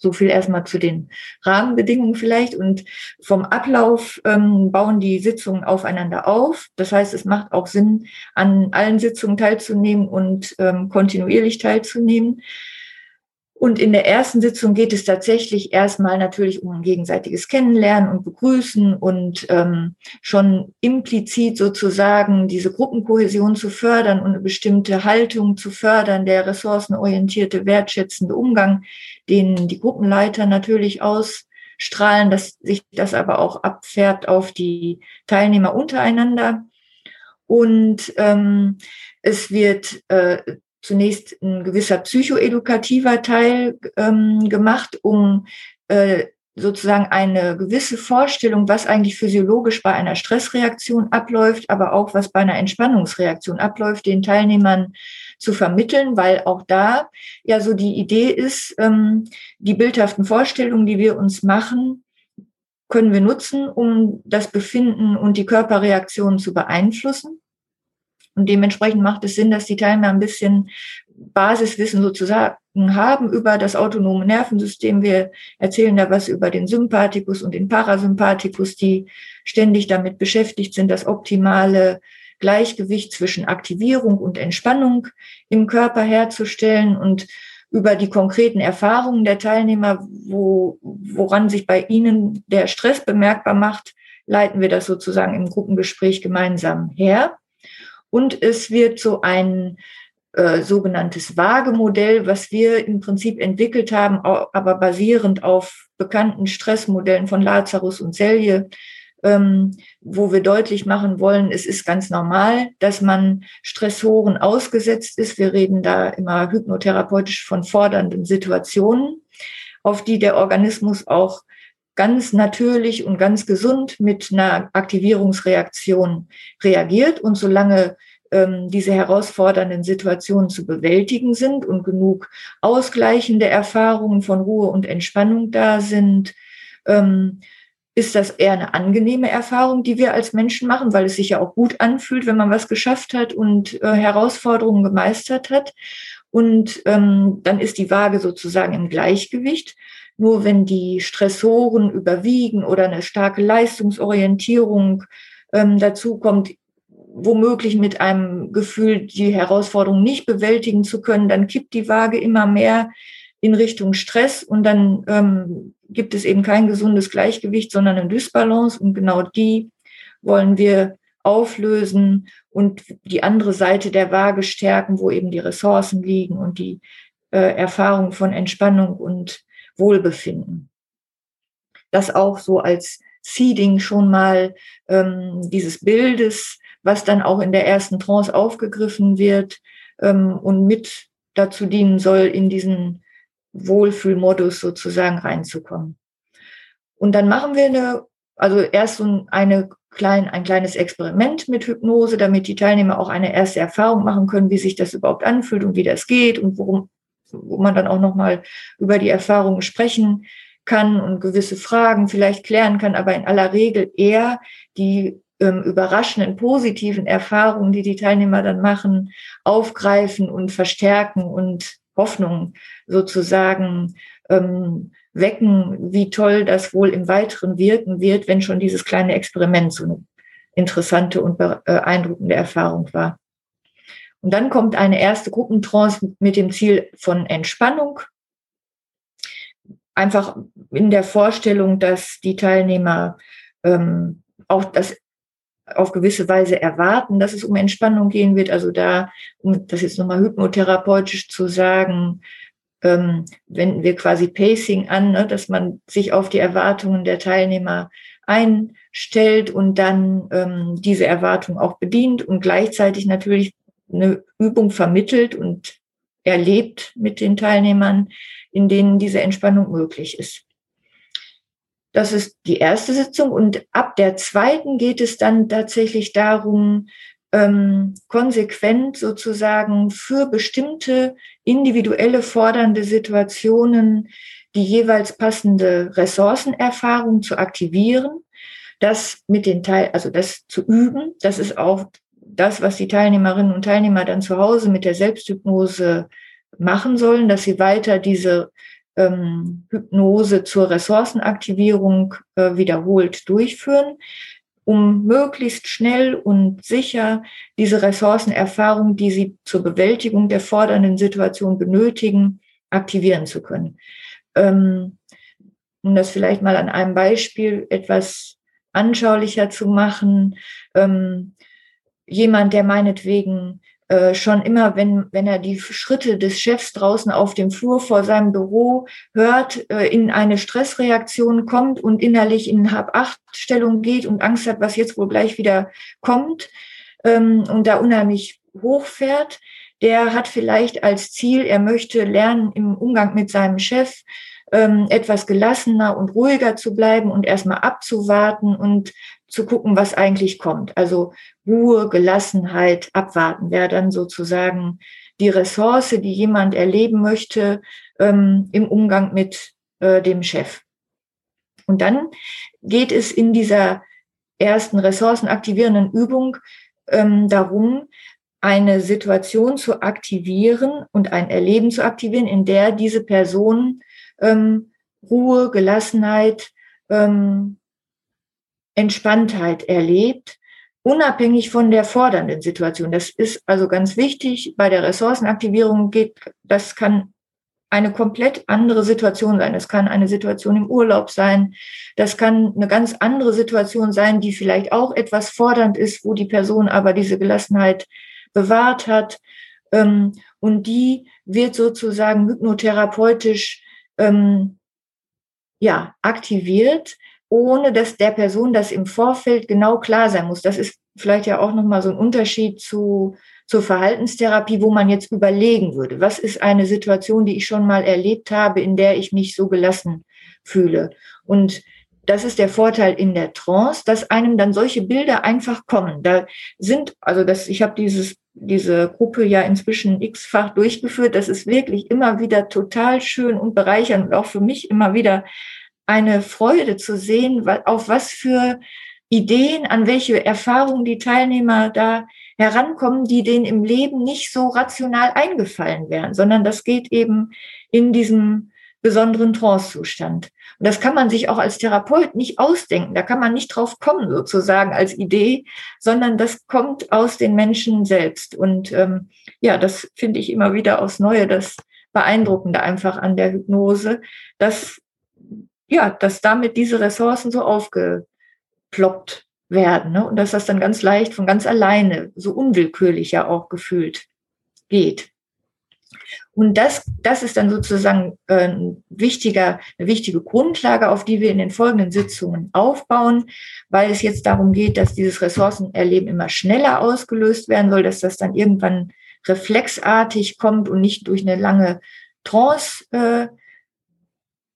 So viel erstmal zu den Rahmenbedingungen vielleicht. Und vom Ablauf ähm, bauen die Sitzungen aufeinander auf. Das heißt, es macht auch Sinn, an allen Sitzungen teilzunehmen und ähm, kontinuierlich teilzunehmen. Und in der ersten Sitzung geht es tatsächlich erstmal natürlich um ein gegenseitiges Kennenlernen und Begrüßen und ähm, schon implizit sozusagen diese Gruppenkohäsion zu fördern und eine bestimmte Haltung zu fördern, der ressourcenorientierte, wertschätzende Umgang, den die Gruppenleiter natürlich ausstrahlen, dass sich das aber auch abfärbt auf die Teilnehmer untereinander. Und ähm, es wird äh, zunächst ein gewisser psychoedukativer Teil ähm, gemacht, um äh, sozusagen eine gewisse Vorstellung, was eigentlich physiologisch bei einer Stressreaktion abläuft, aber auch was bei einer Entspannungsreaktion abläuft, den Teilnehmern zu vermitteln, weil auch da ja so die Idee ist, ähm, die bildhaften Vorstellungen, die wir uns machen, können wir nutzen, um das Befinden und die Körperreaktionen zu beeinflussen. Und dementsprechend macht es Sinn, dass die Teilnehmer ein bisschen Basiswissen sozusagen haben über das autonome Nervensystem. Wir erzählen da was über den Sympathikus und den Parasympathikus, die ständig damit beschäftigt sind, das optimale Gleichgewicht zwischen Aktivierung und Entspannung im Körper herzustellen und über die konkreten Erfahrungen der Teilnehmer, wo, woran sich bei ihnen der Stress bemerkbar macht, leiten wir das sozusagen im Gruppengespräch gemeinsam her. Und es wird so ein äh, sogenanntes Waagemodell, was wir im Prinzip entwickelt haben, aber basierend auf bekannten Stressmodellen von Lazarus und Selye, ähm, wo wir deutlich machen wollen, es ist ganz normal, dass man Stressoren ausgesetzt ist. Wir reden da immer hypnotherapeutisch von fordernden Situationen, auf die der Organismus auch ganz natürlich und ganz gesund mit einer Aktivierungsreaktion reagiert. Und solange ähm, diese herausfordernden Situationen zu bewältigen sind und genug ausgleichende Erfahrungen von Ruhe und Entspannung da sind, ähm, ist das eher eine angenehme Erfahrung, die wir als Menschen machen, weil es sich ja auch gut anfühlt, wenn man was geschafft hat und äh, Herausforderungen gemeistert hat. Und ähm, dann ist die Waage sozusagen im Gleichgewicht. Nur wenn die Stressoren überwiegen oder eine starke Leistungsorientierung ähm, dazu kommt, womöglich mit einem Gefühl, die Herausforderung nicht bewältigen zu können, dann kippt die Waage immer mehr in Richtung Stress und dann ähm, gibt es eben kein gesundes Gleichgewicht, sondern eine Dysbalance und genau die wollen wir auflösen und die andere Seite der Waage stärken, wo eben die Ressourcen liegen und die äh, Erfahrung von Entspannung und Wohlbefinden. Das auch so als Seeding schon mal ähm, dieses Bildes, was dann auch in der ersten Trance aufgegriffen wird ähm, und mit dazu dienen soll, in diesen Wohlfühlmodus sozusagen reinzukommen. Und dann machen wir eine, also erst so eine klein, ein kleines Experiment mit Hypnose, damit die Teilnehmer auch eine erste Erfahrung machen können, wie sich das überhaupt anfühlt und wie das geht und worum, wo man dann auch nochmal über die Erfahrungen sprechen kann und gewisse Fragen vielleicht klären kann, aber in aller Regel eher die ähm, überraschenden positiven Erfahrungen, die die Teilnehmer dann machen, aufgreifen und verstärken und Hoffnung sozusagen ähm, wecken, wie toll das wohl im Weiteren wirken wird, wenn schon dieses kleine Experiment so eine interessante und beeindruckende Erfahrung war. Und dann kommt eine erste Gruppentrance mit dem Ziel von Entspannung. Einfach in der Vorstellung, dass die Teilnehmer ähm, auch das auf gewisse Weise erwarten, dass es um Entspannung gehen wird. Also da, um das jetzt nochmal hypnotherapeutisch zu sagen, ähm, wenden wir quasi Pacing an, ne, dass man sich auf die Erwartungen der Teilnehmer einstellt und dann ähm, diese Erwartung auch bedient und gleichzeitig natürlich eine Übung vermittelt und erlebt mit den Teilnehmern, in denen diese Entspannung möglich ist. Das ist die erste Sitzung und ab der zweiten geht es dann tatsächlich darum, ähm, konsequent sozusagen für bestimmte individuelle fordernde Situationen die jeweils passende Ressourcenerfahrung zu aktivieren, das mit den Teil, also das zu üben. Das ist auch das, was die Teilnehmerinnen und Teilnehmer dann zu Hause mit der Selbsthypnose machen sollen, dass sie weiter diese ähm, Hypnose zur Ressourcenaktivierung äh, wiederholt durchführen, um möglichst schnell und sicher diese Ressourcenerfahrung, die sie zur Bewältigung der fordernden Situation benötigen, aktivieren zu können. Ähm, um das vielleicht mal an einem Beispiel etwas anschaulicher zu machen. Ähm, jemand, der meinetwegen äh, schon immer, wenn, wenn er die Schritte des Chefs draußen auf dem Flur vor seinem Büro hört, äh, in eine Stressreaktion kommt und innerlich in Hab-Acht-Stellung geht und Angst hat, was jetzt wohl gleich wieder kommt ähm, und da unheimlich hochfährt, der hat vielleicht als Ziel, er möchte lernen im Umgang mit seinem Chef, ähm, etwas gelassener und ruhiger zu bleiben und erstmal abzuwarten und zu gucken, was eigentlich kommt. Also Ruhe, Gelassenheit, abwarten wäre dann sozusagen die Ressource, die jemand erleben möchte ähm, im Umgang mit äh, dem Chef. Und dann geht es in dieser ersten ressourcenaktivierenden Übung ähm, darum, eine Situation zu aktivieren und ein Erleben zu aktivieren, in der diese Person ähm, Ruhe, Gelassenheit, ähm, Entspanntheit erlebt, unabhängig von der fordernden Situation. Das ist also ganz wichtig. Bei der Ressourcenaktivierung geht, das kann eine komplett andere Situation sein. Das kann eine Situation im Urlaub sein. Das kann eine ganz andere Situation sein, die vielleicht auch etwas fordernd ist, wo die Person aber diese Gelassenheit bewahrt hat. Ähm, und die wird sozusagen hypnotherapeutisch ähm, ja, aktiviert, ohne dass der Person das im Vorfeld genau klar sein muss. Das ist vielleicht ja auch nochmal so ein Unterschied zu, zur Verhaltenstherapie, wo man jetzt überlegen würde, was ist eine Situation, die ich schon mal erlebt habe, in der ich mich so gelassen fühle. Und das ist der Vorteil in der Trance, dass einem dann solche Bilder einfach kommen. Da sind, also das, ich habe dieses diese Gruppe ja inzwischen x-fach durchgeführt. Das ist wirklich immer wieder total schön und bereichernd und auch für mich immer wieder eine Freude zu sehen, auf was für Ideen, an welche Erfahrungen die Teilnehmer da herankommen, die denen im Leben nicht so rational eingefallen wären, sondern das geht eben in diesem besonderen Trancezustand. Und das kann man sich auch als Therapeut nicht ausdenken. Da kann man nicht drauf kommen, sozusagen als Idee, sondern das kommt aus den Menschen selbst. Und ähm, ja, das finde ich immer wieder aufs Neue das Beeindruckende einfach an der Hypnose, dass ja, dass damit diese Ressourcen so aufgeploppt werden ne? und dass das dann ganz leicht von ganz alleine, so unwillkürlich ja auch gefühlt geht. Und das, das ist dann sozusagen äh, ein wichtiger, eine wichtige Grundlage, auf die wir in den folgenden Sitzungen aufbauen, weil es jetzt darum geht, dass dieses Ressourcenerleben immer schneller ausgelöst werden soll, dass das dann irgendwann reflexartig kommt und nicht durch eine lange Trance äh,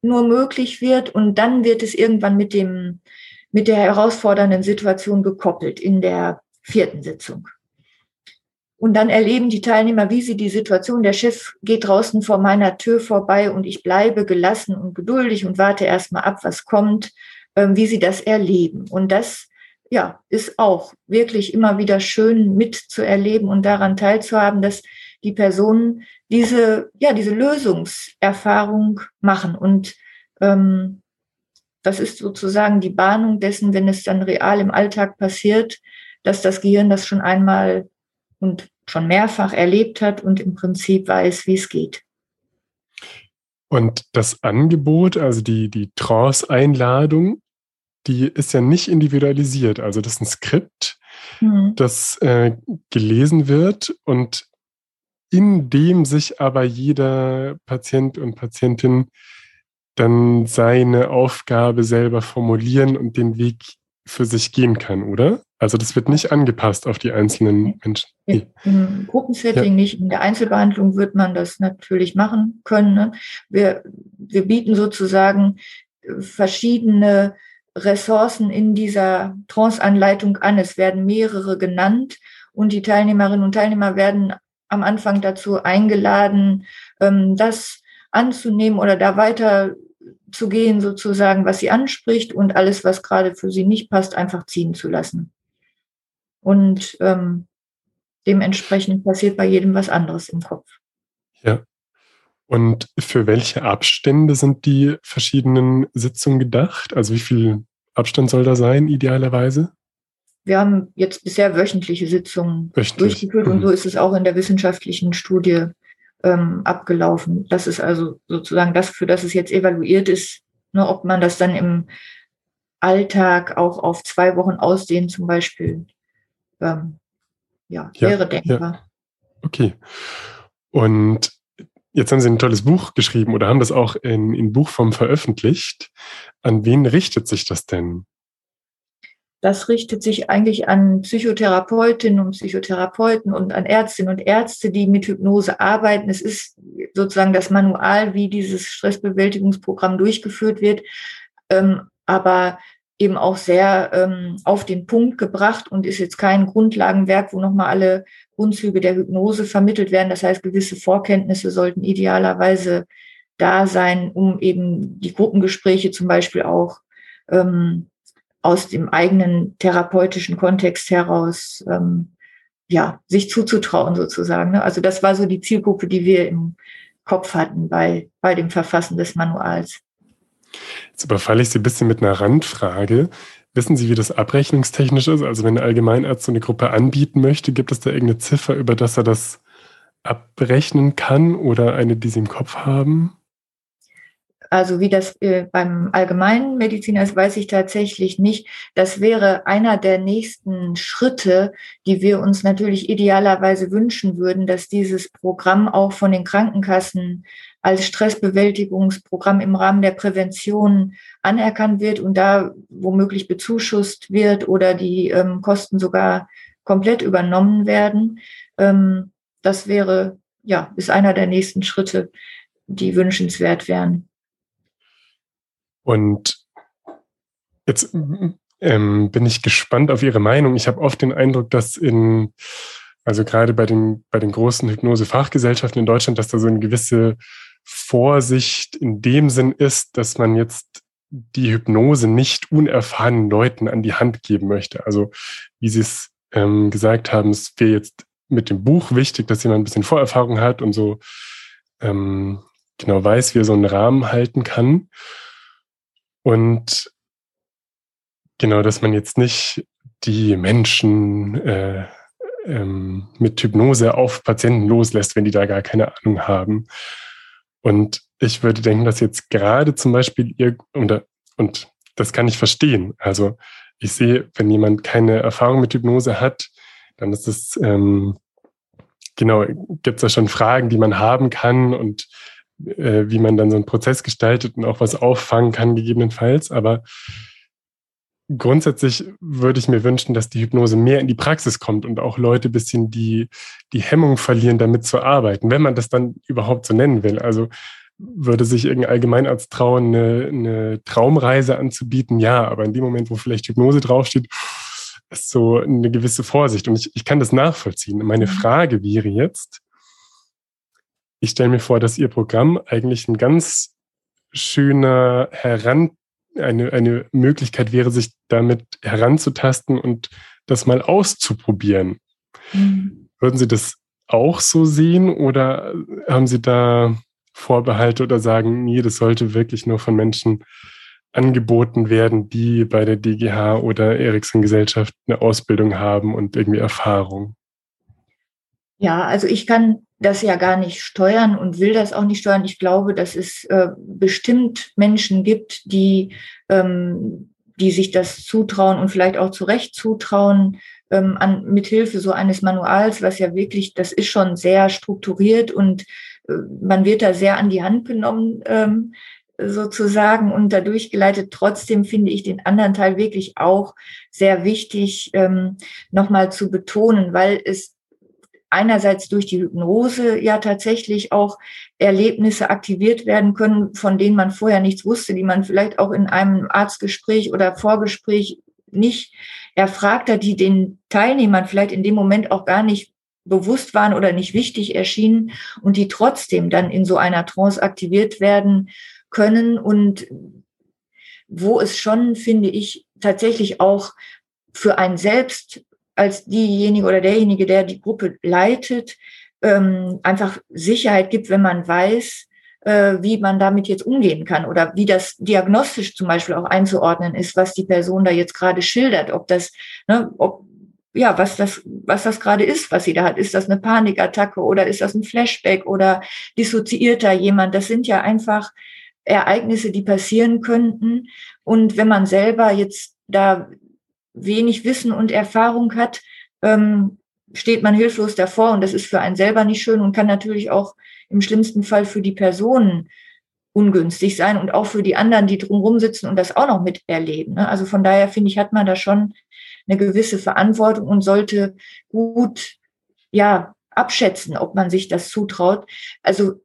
nur möglich wird. Und dann wird es irgendwann mit dem, mit der herausfordernden Situation gekoppelt in der vierten Sitzung. Und dann erleben die Teilnehmer, wie sie die Situation, der Chef geht draußen vor meiner Tür vorbei und ich bleibe gelassen und geduldig und warte erstmal ab, was kommt, ähm, wie sie das erleben. Und das, ja, ist auch wirklich immer wieder schön mitzuerleben und daran teilzuhaben, dass die Personen diese, ja, diese Lösungserfahrung machen. Und ähm, das ist sozusagen die Bahnung dessen, wenn es dann real im Alltag passiert, dass das Gehirn das schon einmal und schon mehrfach erlebt hat und im Prinzip weiß, wie es geht. Und das Angebot, also die, die Trance-Einladung, die ist ja nicht individualisiert. Also das ist ein Skript, mhm. das äh, gelesen wird und in dem sich aber jeder Patient und Patientin dann seine Aufgabe selber formulieren und den Weg für sich gehen kann, oder? Also das wird nicht angepasst auf die einzelnen Menschen. Nee. Im Gruppensetting ja. nicht. In der Einzelbehandlung wird man das natürlich machen können. Ne? Wir, wir bieten sozusagen äh, verschiedene Ressourcen in dieser Trance-Anleitung an. Es werden mehrere genannt und die Teilnehmerinnen und Teilnehmer werden am Anfang dazu eingeladen, ähm, das anzunehmen oder da weiter zu gehen, sozusagen, was sie anspricht und alles, was gerade für sie nicht passt, einfach ziehen zu lassen. Und ähm, dementsprechend passiert bei jedem was anderes im Kopf. Ja. Und für welche Abstände sind die verschiedenen Sitzungen gedacht? Also wie viel Abstand soll da sein, idealerweise? Wir haben jetzt bisher wöchentliche Sitzungen Wöchentlich. durchgeführt mhm. und so ist es auch in der wissenschaftlichen Studie ähm, abgelaufen. Das ist also sozusagen das, für das es jetzt evaluiert ist, ne, ob man das dann im Alltag auch auf zwei Wochen ausdehnt zum Beispiel. Ähm, ja, ja, wäre denkbar. Ja. Okay. Und jetzt haben Sie ein tolles Buch geschrieben oder haben das auch in, in Buchform veröffentlicht. An wen richtet sich das denn? Das richtet sich eigentlich an Psychotherapeutinnen und Psychotherapeuten und an Ärztinnen und Ärzte, die mit Hypnose arbeiten. Es ist sozusagen das Manual, wie dieses Stressbewältigungsprogramm durchgeführt wird, ähm, aber eben auch sehr ähm, auf den Punkt gebracht und ist jetzt kein Grundlagenwerk, wo nochmal alle Grundzüge der Hypnose vermittelt werden. Das heißt, gewisse Vorkenntnisse sollten idealerweise da sein, um eben die Gruppengespräche zum Beispiel auch ähm, aus dem eigenen therapeutischen Kontext heraus ähm, ja, sich zuzutrauen sozusagen. Ne? Also das war so die Zielgruppe, die wir im Kopf hatten bei, bei dem Verfassen des Manuals. Jetzt überfalle ich Sie ein bisschen mit einer Randfrage. Wissen Sie, wie das abrechnungstechnisch ist? Also wenn ein Allgemeinarzt so eine Gruppe anbieten möchte, gibt es da irgendeine Ziffer, über das er das abrechnen kann oder eine, die Sie im Kopf haben? Also wie das äh, beim allgemeinen Mediziner ist, weiß ich tatsächlich nicht. Das wäre einer der nächsten Schritte, die wir uns natürlich idealerweise wünschen würden, dass dieses Programm auch von den Krankenkassen als Stressbewältigungsprogramm im Rahmen der Prävention anerkannt wird und da womöglich bezuschusst wird oder die ähm, Kosten sogar komplett übernommen werden. Ähm, das wäre, ja, ist einer der nächsten Schritte, die wünschenswert wären. Und jetzt ähm, bin ich gespannt auf Ihre Meinung. Ich habe oft den Eindruck, dass in, also gerade bei den, bei den großen Hypnose-Fachgesellschaften in Deutschland, dass da so eine gewisse Vorsicht in dem Sinn ist, dass man jetzt die Hypnose nicht unerfahrenen Leuten an die Hand geben möchte. Also wie Sie es ähm, gesagt haben, es wäre jetzt mit dem Buch wichtig, dass jemand ein bisschen Vorerfahrung hat und so ähm, genau weiß, wie er so einen Rahmen halten kann. Und genau, dass man jetzt nicht die Menschen äh, ähm, mit Hypnose auf Patienten loslässt, wenn die da gar keine Ahnung haben. Und ich würde denken, dass jetzt gerade zum Beispiel ihr, und, und das kann ich verstehen. Also ich sehe, wenn jemand keine Erfahrung mit Hypnose hat, dann ist es, ähm, genau, gibt es da schon Fragen, die man haben kann und äh, wie man dann so einen Prozess gestaltet und auch was auffangen kann, gegebenenfalls. Aber grundsätzlich würde ich mir wünschen, dass die Hypnose mehr in die Praxis kommt und auch Leute ein bisschen die, die Hemmung verlieren, damit zu arbeiten, wenn man das dann überhaupt so nennen will. Also würde sich irgendein Allgemeinarzt trauen, eine, eine Traumreise anzubieten? Ja, aber in dem Moment, wo vielleicht Hypnose draufsteht, ist so eine gewisse Vorsicht. Und ich, ich kann das nachvollziehen. Meine mhm. Frage wäre jetzt, ich stelle mir vor, dass Ihr Programm eigentlich ein ganz schöner Heran, eine, eine Möglichkeit wäre, sich damit heranzutasten und das mal auszuprobieren. Mhm. Würden Sie das auch so sehen oder haben Sie da Vorbehalte oder sagen, nee, das sollte wirklich nur von Menschen angeboten werden, die bei der DGH oder Ericsson Gesellschaft eine Ausbildung haben und irgendwie Erfahrung? Ja, also ich kann das ja gar nicht steuern und will das auch nicht steuern. Ich glaube, dass es äh, bestimmt Menschen gibt, die, ähm, die sich das zutrauen und vielleicht auch zu Recht zutrauen, ähm, an, mithilfe so eines Manuals, was ja wirklich, das ist schon sehr strukturiert und äh, man wird da sehr an die Hand genommen, ähm, sozusagen und dadurch geleitet. Trotzdem finde ich den anderen Teil wirklich auch sehr wichtig, ähm, nochmal zu betonen, weil es einerseits durch die Hypnose ja tatsächlich auch Erlebnisse aktiviert werden können, von denen man vorher nichts wusste, die man vielleicht auch in einem Arztgespräch oder Vorgespräch nicht erfragt hat, die den Teilnehmern vielleicht in dem Moment auch gar nicht bewusst waren oder nicht wichtig erschienen und die trotzdem dann in so einer Trance aktiviert werden können. Und wo es schon, finde ich, tatsächlich auch für einen selbst als diejenige oder derjenige, der die Gruppe leitet, ähm, einfach Sicherheit gibt, wenn man weiß, äh, wie man damit jetzt umgehen kann oder wie das diagnostisch zum Beispiel auch einzuordnen ist, was die Person da jetzt gerade schildert, ob das, ne, ob, ja, was das, was das gerade ist, was sie da hat. Ist das eine Panikattacke oder ist das ein Flashback oder dissoziiert da jemand? Das sind ja einfach Ereignisse, die passieren könnten. Und wenn man selber jetzt da wenig Wissen und Erfahrung hat, ähm, steht man hilflos davor und das ist für einen selber nicht schön und kann natürlich auch im schlimmsten Fall für die Personen ungünstig sein und auch für die anderen, die drumherum sitzen und das auch noch miterleben. Ne? Also von daher finde ich, hat man da schon eine gewisse Verantwortung und sollte gut, ja, abschätzen, ob man sich das zutraut. Also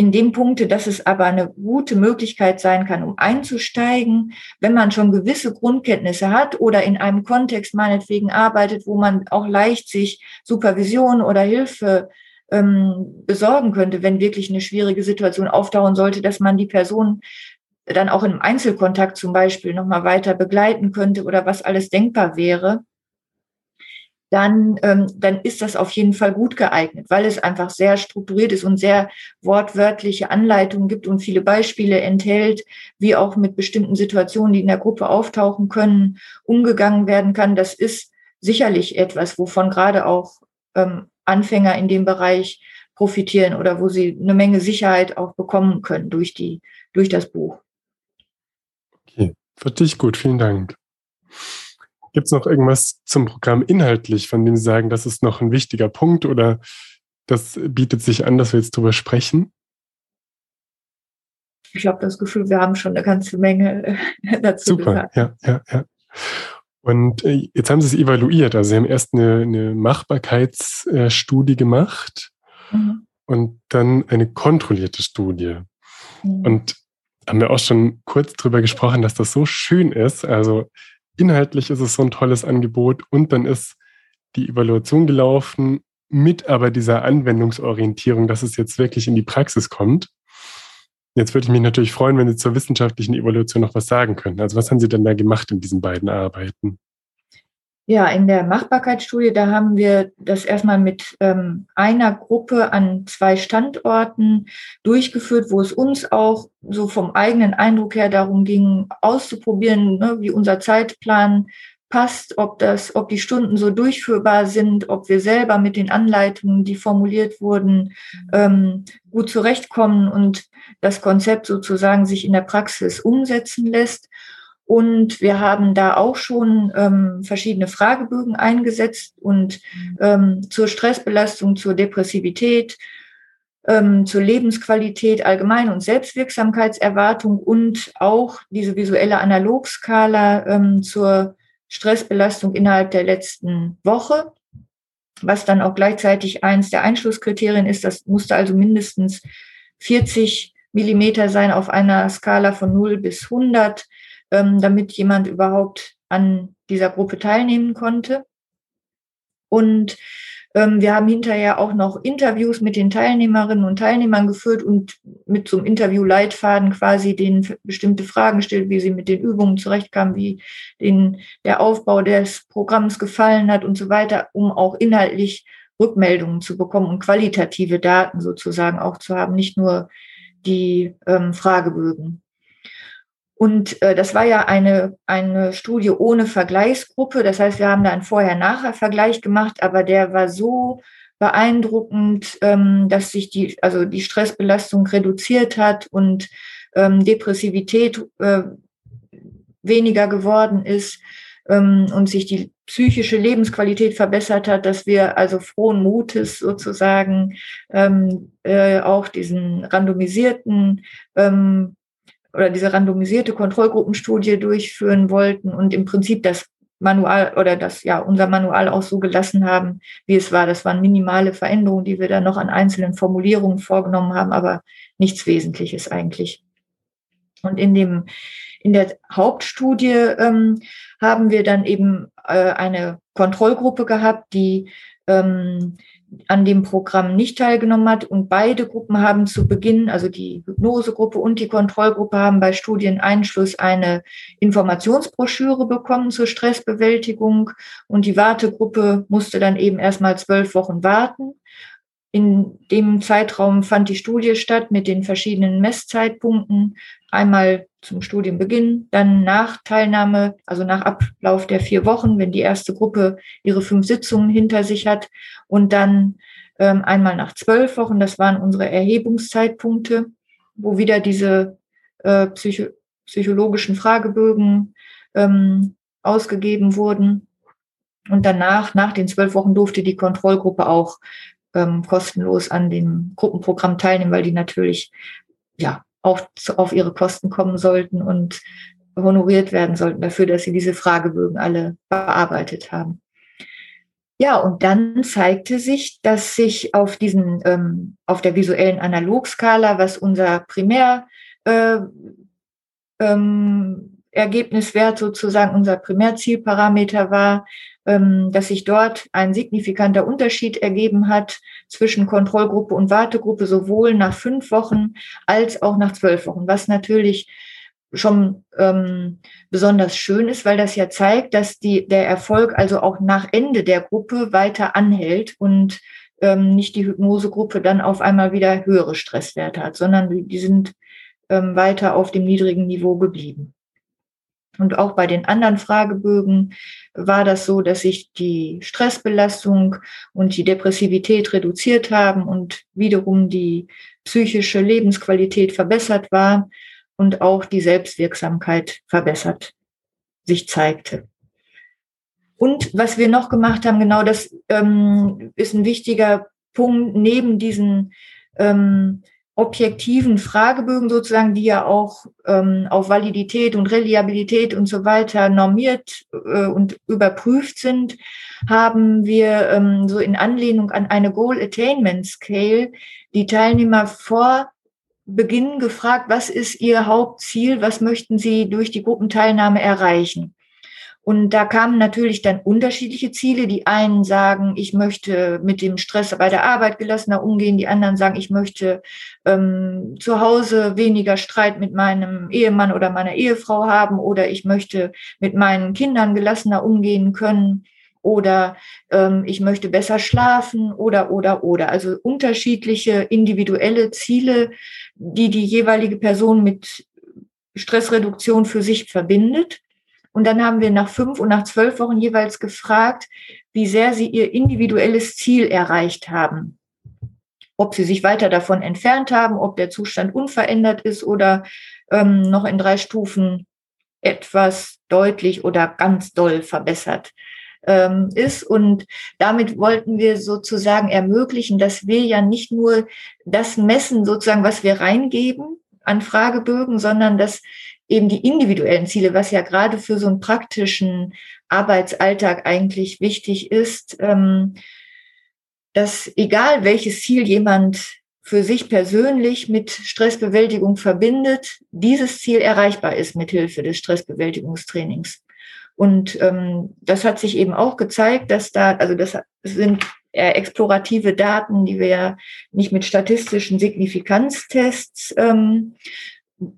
in dem Punkte, dass es aber eine gute Möglichkeit sein kann, um einzusteigen, wenn man schon gewisse Grundkenntnisse hat oder in einem Kontext meinetwegen arbeitet, wo man auch leicht sich Supervision oder Hilfe ähm, besorgen könnte, wenn wirklich eine schwierige Situation auftauchen sollte, dass man die Person dann auch im Einzelkontakt zum Beispiel nochmal weiter begleiten könnte oder was alles denkbar wäre, dann, ähm, dann ist das auf jeden Fall gut geeignet, weil es einfach sehr strukturiert ist und sehr wortwörtliche Anleitungen gibt und viele Beispiele enthält, wie auch mit bestimmten Situationen, die in der Gruppe auftauchen können, umgegangen werden kann. Das ist sicherlich etwas, wovon gerade auch ähm, Anfänger in dem Bereich profitieren oder wo sie eine Menge Sicherheit auch bekommen können durch die, durch das Buch. Okay, für dich gut, vielen Dank. Gibt es noch irgendwas zum Programm inhaltlich, von dem Sie sagen, das ist noch ein wichtiger Punkt oder das bietet sich an, dass wir jetzt drüber sprechen? Ich habe das Gefühl, wir haben schon eine ganze Menge äh, dazu Super, gesagt. ja, ja, ja. Und äh, jetzt haben Sie es evaluiert. Also Sie haben erst eine, eine Machbarkeitsstudie gemacht mhm. und dann eine kontrollierte Studie. Mhm. Und haben wir auch schon kurz drüber gesprochen, dass das so schön ist. Also inhaltlich ist es so ein tolles Angebot und dann ist die Evaluation gelaufen mit aber dieser Anwendungsorientierung, dass es jetzt wirklich in die Praxis kommt. Jetzt würde ich mich natürlich freuen, wenn Sie zur wissenschaftlichen Evaluation noch was sagen können. Also was haben Sie denn da gemacht in diesen beiden Arbeiten? Ja, in der Machbarkeitsstudie, da haben wir das erstmal mit ähm, einer Gruppe an zwei Standorten durchgeführt, wo es uns auch so vom eigenen Eindruck her darum ging, auszuprobieren, ne, wie unser Zeitplan passt, ob das, ob die Stunden so durchführbar sind, ob wir selber mit den Anleitungen, die formuliert wurden, ähm, gut zurechtkommen und das Konzept sozusagen sich in der Praxis umsetzen lässt. Und wir haben da auch schon ähm, verschiedene Fragebögen eingesetzt und ähm, zur Stressbelastung, zur Depressivität, ähm, zur Lebensqualität allgemein und Selbstwirksamkeitserwartung und auch diese visuelle Analogskala ähm, zur Stressbelastung innerhalb der letzten Woche, was dann auch gleichzeitig eins der Einschlusskriterien ist. Das musste also mindestens 40 Millimeter sein auf einer Skala von 0 bis 100, ähm, damit jemand überhaupt an dieser Gruppe teilnehmen konnte. Und ähm, wir haben hinterher auch noch Interviews mit den Teilnehmerinnen und Teilnehmern geführt und mit so einem Interview-Leitfaden quasi denen bestimmte Fragen gestellt, wie sie mit den Übungen zurechtkamen, wie denen der Aufbau des Programms gefallen hat und so weiter, um auch inhaltlich Rückmeldungen zu bekommen und qualitative Daten sozusagen auch zu haben, nicht nur die ähm, Fragebögen. Und äh, das war ja eine, eine Studie ohne Vergleichsgruppe. Das heißt, wir haben da einen Vorher-Nachher-Vergleich gemacht, aber der war so beeindruckend, ähm, dass sich die, also die Stressbelastung reduziert hat und ähm, Depressivität äh, weniger geworden ist ähm, und sich die psychische Lebensqualität verbessert hat, dass wir also frohen Mutes sozusagen ähm, äh, auch diesen randomisierten ähm, oder diese randomisierte Kontrollgruppenstudie durchführen wollten und im Prinzip das Manual oder das ja unser Manual auch so gelassen haben, wie es war. Das waren minimale Veränderungen, die wir dann noch an einzelnen Formulierungen vorgenommen haben, aber nichts Wesentliches eigentlich. Und in dem in der Hauptstudie ähm, haben wir dann eben äh, eine Kontrollgruppe gehabt, die ähm, an dem Programm nicht teilgenommen hat. Und beide Gruppen haben zu Beginn, also die Hypnosegruppe und die Kontrollgruppe, haben bei Studieneinschluss eine Informationsbroschüre bekommen zur Stressbewältigung. Und die Wartegruppe musste dann eben erstmal zwölf Wochen warten. In dem Zeitraum fand die Studie statt mit den verschiedenen Messzeitpunkten. Einmal zum Studienbeginn, dann nach Teilnahme, also nach Ablauf der vier Wochen, wenn die erste Gruppe ihre fünf Sitzungen hinter sich hat und dann ähm, einmal nach zwölf Wochen, das waren unsere Erhebungszeitpunkte, wo wieder diese äh, psycho psychologischen Fragebögen ähm, ausgegeben wurden. Und danach, nach den zwölf Wochen, durfte die Kontrollgruppe auch ähm, kostenlos an dem Gruppenprogramm teilnehmen, weil die natürlich ja zu, auf ihre Kosten kommen sollten und honoriert werden sollten dafür, dass sie diese Fragebögen alle bearbeitet haben. Ja, und dann zeigte sich, dass sich auf diesen, ähm, auf der visuellen Analogskala, was unser Primär äh, ähm, sozusagen unser Primärzielparameter war, dass sich dort ein signifikanter Unterschied ergeben hat zwischen Kontrollgruppe und Wartegruppe, sowohl nach fünf Wochen als auch nach zwölf Wochen, was natürlich schon ähm, besonders schön ist, weil das ja zeigt, dass die, der Erfolg also auch nach Ende der Gruppe weiter anhält und ähm, nicht die Hypnosegruppe dann auf einmal wieder höhere Stresswerte hat, sondern die, die sind ähm, weiter auf dem niedrigen Niveau geblieben. Und auch bei den anderen Fragebögen war das so, dass sich die Stressbelastung und die Depressivität reduziert haben und wiederum die psychische Lebensqualität verbessert war und auch die Selbstwirksamkeit verbessert sich zeigte. Und was wir noch gemacht haben, genau das ähm, ist ein wichtiger Punkt neben diesen ähm, objektiven Fragebögen sozusagen, die ja auch ähm, auf Validität und Reliabilität und so weiter normiert äh, und überprüft sind, haben wir ähm, so in Anlehnung an eine Goal Attainment Scale die Teilnehmer vor Beginn gefragt, was ist ihr Hauptziel, was möchten sie durch die Gruppenteilnahme erreichen. Und da kamen natürlich dann unterschiedliche Ziele. Die einen sagen, ich möchte mit dem Stress bei der Arbeit gelassener umgehen. Die anderen sagen, ich möchte ähm, zu Hause weniger Streit mit meinem Ehemann oder meiner Ehefrau haben. Oder ich möchte mit meinen Kindern gelassener umgehen können. Oder ähm, ich möchte besser schlafen. Oder, oder, oder. Also unterschiedliche individuelle Ziele, die die jeweilige Person mit Stressreduktion für sich verbindet. Und dann haben wir nach fünf und nach zwölf Wochen jeweils gefragt, wie sehr sie ihr individuelles Ziel erreicht haben. Ob sie sich weiter davon entfernt haben, ob der Zustand unverändert ist oder ähm, noch in drei Stufen etwas deutlich oder ganz doll verbessert ähm, ist. Und damit wollten wir sozusagen ermöglichen, dass wir ja nicht nur das messen, sozusagen, was wir reingeben an Fragebögen, sondern dass eben die individuellen Ziele, was ja gerade für so einen praktischen Arbeitsalltag eigentlich wichtig ist, ähm, dass egal welches Ziel jemand für sich persönlich mit Stressbewältigung verbindet, dieses Ziel erreichbar ist mit Hilfe des Stressbewältigungstrainings. Und ähm, das hat sich eben auch gezeigt, dass da, also das sind eher explorative Daten, die wir ja nicht mit statistischen Signifikanztests ähm,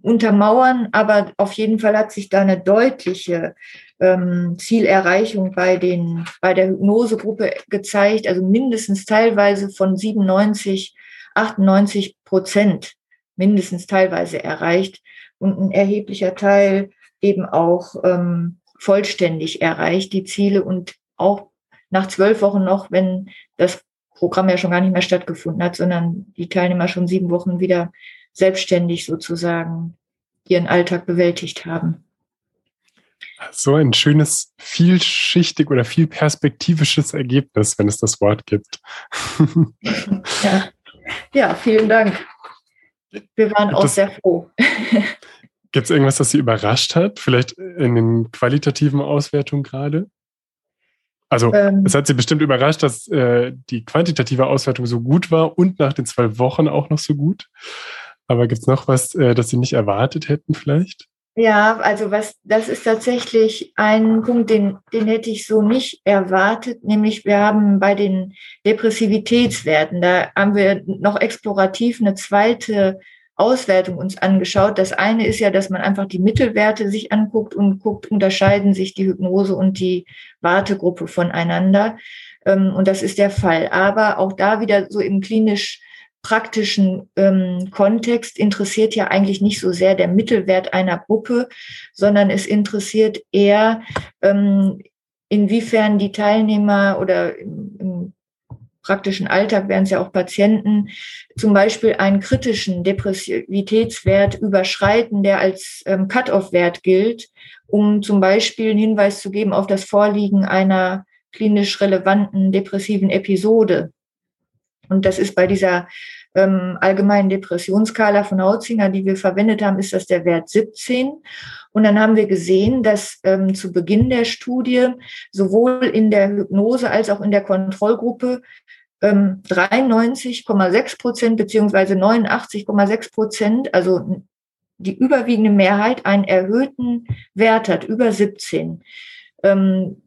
untermauern, aber auf jeden Fall hat sich da eine deutliche ähm, Zielerreichung bei den bei der Hypnosegruppe gezeigt, also mindestens teilweise von 97, 98 Prozent mindestens teilweise erreicht und ein erheblicher Teil eben auch ähm, vollständig erreicht die Ziele und auch nach zwölf Wochen noch, wenn das Programm ja schon gar nicht mehr stattgefunden hat, sondern die Teilnehmer schon sieben Wochen wieder selbstständig sozusagen ihren Alltag bewältigt haben. So ein schönes, vielschichtig oder viel perspektivisches Ergebnis, wenn es das Wort gibt. ja. ja, vielen Dank. Wir waren auch sehr froh. Gibt es irgendwas, das Sie überrascht hat? Vielleicht in den qualitativen Auswertungen gerade? Also ähm, es hat Sie bestimmt überrascht, dass äh, die quantitative Auswertung so gut war und nach den zwölf Wochen auch noch so gut. Aber gibt es noch was, äh, das Sie nicht erwartet hätten vielleicht? Ja, also was, das ist tatsächlich ein Punkt, den, den hätte ich so nicht erwartet, nämlich wir haben bei den Depressivitätswerten, da haben wir noch explorativ eine zweite Auswertung uns angeschaut. Das eine ist ja, dass man einfach die Mittelwerte sich anguckt und guckt, unterscheiden sich die Hypnose und die Wartegruppe voneinander. Ähm, und das ist der Fall. Aber auch da wieder so im klinisch praktischen ähm, Kontext interessiert ja eigentlich nicht so sehr der Mittelwert einer Gruppe, sondern es interessiert eher, ähm, inwiefern die Teilnehmer oder im, im praktischen Alltag wären es ja auch Patienten, zum Beispiel einen kritischen Depressivitätswert überschreiten, der als ähm, Cut-off-Wert gilt, um zum Beispiel einen Hinweis zu geben auf das Vorliegen einer klinisch relevanten depressiven Episode. Und das ist bei dieser ähm, allgemeinen Depressionskala von Hautzinger, die wir verwendet haben, ist das der Wert 17. Und dann haben wir gesehen, dass ähm, zu Beginn der Studie sowohl in der Hypnose als auch in der Kontrollgruppe ähm, 93,6 Prozent beziehungsweise 89,6 Prozent, also die überwiegende Mehrheit, einen erhöhten Wert hat, über 17. Ähm,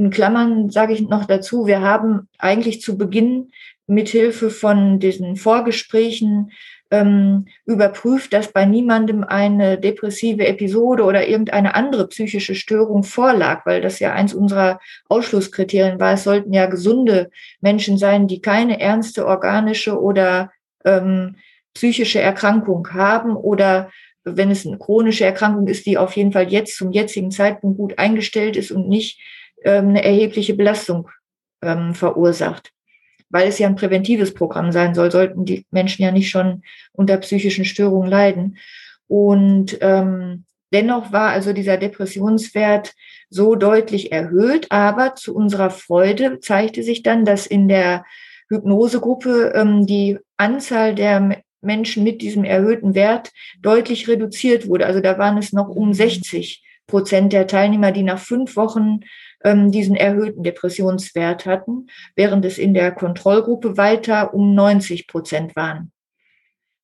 in Klammern sage ich noch dazu, wir haben eigentlich zu Beginn mithilfe von diesen Vorgesprächen ähm, überprüft, dass bei niemandem eine depressive Episode oder irgendeine andere psychische Störung vorlag, weil das ja eins unserer Ausschlusskriterien war. Es sollten ja gesunde Menschen sein, die keine ernste organische oder ähm, psychische Erkrankung haben oder wenn es eine chronische Erkrankung ist, die auf jeden Fall jetzt zum jetzigen Zeitpunkt gut eingestellt ist und nicht ähm, eine erhebliche Belastung ähm, verursacht weil es ja ein präventives Programm sein soll, sollten die Menschen ja nicht schon unter psychischen Störungen leiden. Und ähm, dennoch war also dieser Depressionswert so deutlich erhöht, aber zu unserer Freude zeigte sich dann, dass in der Hypnosegruppe ähm, die Anzahl der Menschen mit diesem erhöhten Wert deutlich reduziert wurde. Also da waren es noch um 60 Prozent der Teilnehmer, die nach fünf Wochen ähm, diesen erhöhten Depressionswert hatten, während es in der Kontrollgruppe weiter um 90 Prozent waren.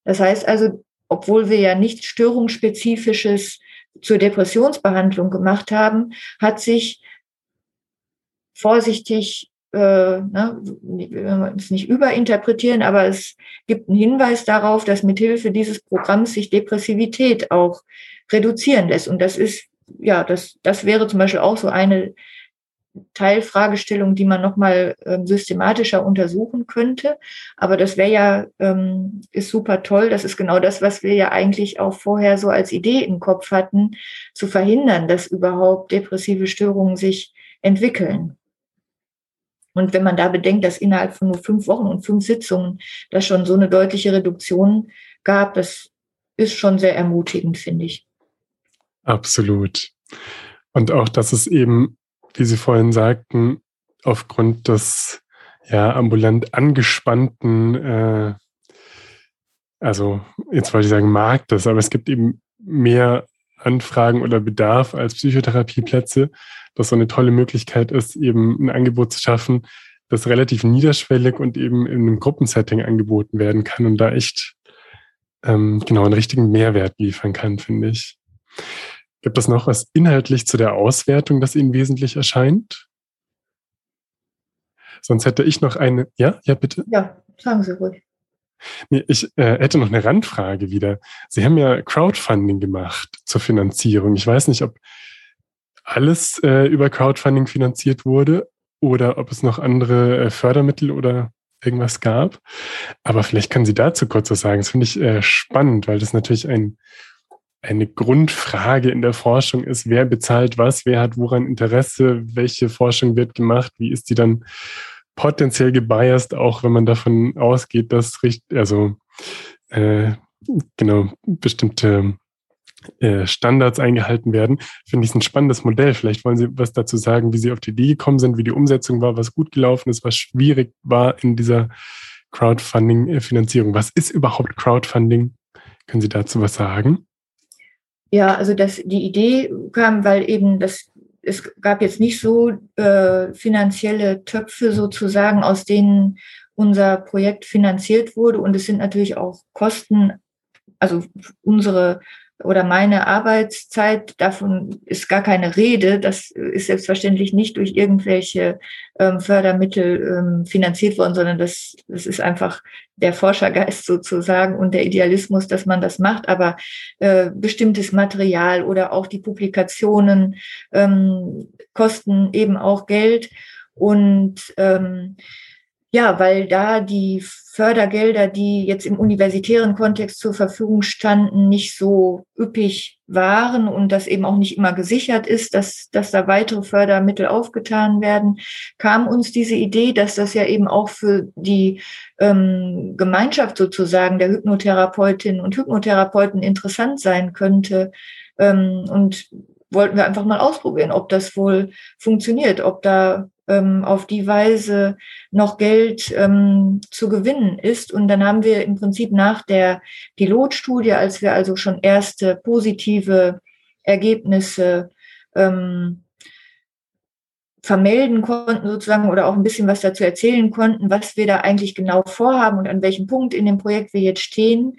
Das heißt also, obwohl wir ja nichts Störungsspezifisches zur Depressionsbehandlung gemacht haben, hat sich vorsichtig, äh, ne, wir es nicht überinterpretieren, aber es gibt einen Hinweis darauf, dass mithilfe dieses Programms sich Depressivität auch reduzieren lässt. Und das ist, ja, das, das wäre zum Beispiel auch so eine Teilfragestellung, die man nochmal ähm, systematischer untersuchen könnte. Aber das wäre ja, ähm, ist super toll. Das ist genau das, was wir ja eigentlich auch vorher so als Idee im Kopf hatten, zu verhindern, dass überhaupt depressive Störungen sich entwickeln. Und wenn man da bedenkt, dass innerhalb von nur fünf Wochen und fünf Sitzungen da schon so eine deutliche Reduktion gab, das ist schon sehr ermutigend, finde ich. Absolut. Und auch, dass es eben wie Sie vorhin sagten, aufgrund des ja ambulant angespannten, äh, also jetzt wollte ich sagen Marktes, aber es gibt eben mehr Anfragen oder Bedarf als Psychotherapieplätze, dass so eine tolle Möglichkeit ist, eben ein Angebot zu schaffen, das relativ niederschwellig und eben in einem Gruppensetting angeboten werden kann und da echt ähm, genau einen richtigen Mehrwert liefern kann, finde ich. Gibt es noch was inhaltlich zu der Auswertung, das Ihnen wesentlich erscheint? Sonst hätte ich noch eine. Ja, ja, bitte. Ja, sagen Sie ruhig. Nee, ich äh, hätte noch eine Randfrage wieder. Sie haben ja Crowdfunding gemacht zur Finanzierung. Ich weiß nicht, ob alles äh, über Crowdfunding finanziert wurde oder ob es noch andere äh, Fördermittel oder irgendwas gab. Aber vielleicht können Sie dazu kurz was sagen. Das finde ich äh, spannend, weil das natürlich ein eine Grundfrage in der Forschung ist, wer bezahlt was, wer hat woran Interesse, welche Forschung wird gemacht, wie ist die dann potenziell gebiased, auch wenn man davon ausgeht, dass also äh, genau bestimmte äh, Standards eingehalten werden, finde ich ein spannendes Modell. Vielleicht wollen Sie was dazu sagen, wie Sie auf die Idee gekommen sind, wie die Umsetzung war, was gut gelaufen ist, was schwierig war in dieser Crowdfunding-Finanzierung. Was ist überhaupt Crowdfunding? Können Sie dazu was sagen? Ja, also das, die Idee kam, weil eben das, es gab jetzt nicht so äh, finanzielle Töpfe sozusagen, aus denen unser Projekt finanziert wurde. Und es sind natürlich auch Kosten also unsere oder meine Arbeitszeit, davon ist gar keine Rede. Das ist selbstverständlich nicht durch irgendwelche ähm, Fördermittel ähm, finanziert worden, sondern das, das ist einfach der Forschergeist sozusagen und der Idealismus, dass man das macht. Aber äh, bestimmtes Material oder auch die Publikationen ähm, kosten eben auch Geld. Und ähm, ja, weil da die Fördergelder, die jetzt im universitären Kontext zur Verfügung standen, nicht so üppig waren und das eben auch nicht immer gesichert ist, dass, dass da weitere Fördermittel aufgetan werden, kam uns diese Idee, dass das ja eben auch für die ähm, Gemeinschaft sozusagen der Hypnotherapeutinnen und Hypnotherapeuten interessant sein könnte. Ähm, und wollten wir einfach mal ausprobieren, ob das wohl funktioniert, ob da ähm, auf die Weise noch Geld ähm, zu gewinnen ist. Und dann haben wir im Prinzip nach der Pilotstudie, als wir also schon erste positive Ergebnisse ähm, vermelden konnten sozusagen oder auch ein bisschen was dazu erzählen konnten, was wir da eigentlich genau vorhaben und an welchem Punkt in dem Projekt wir jetzt stehen,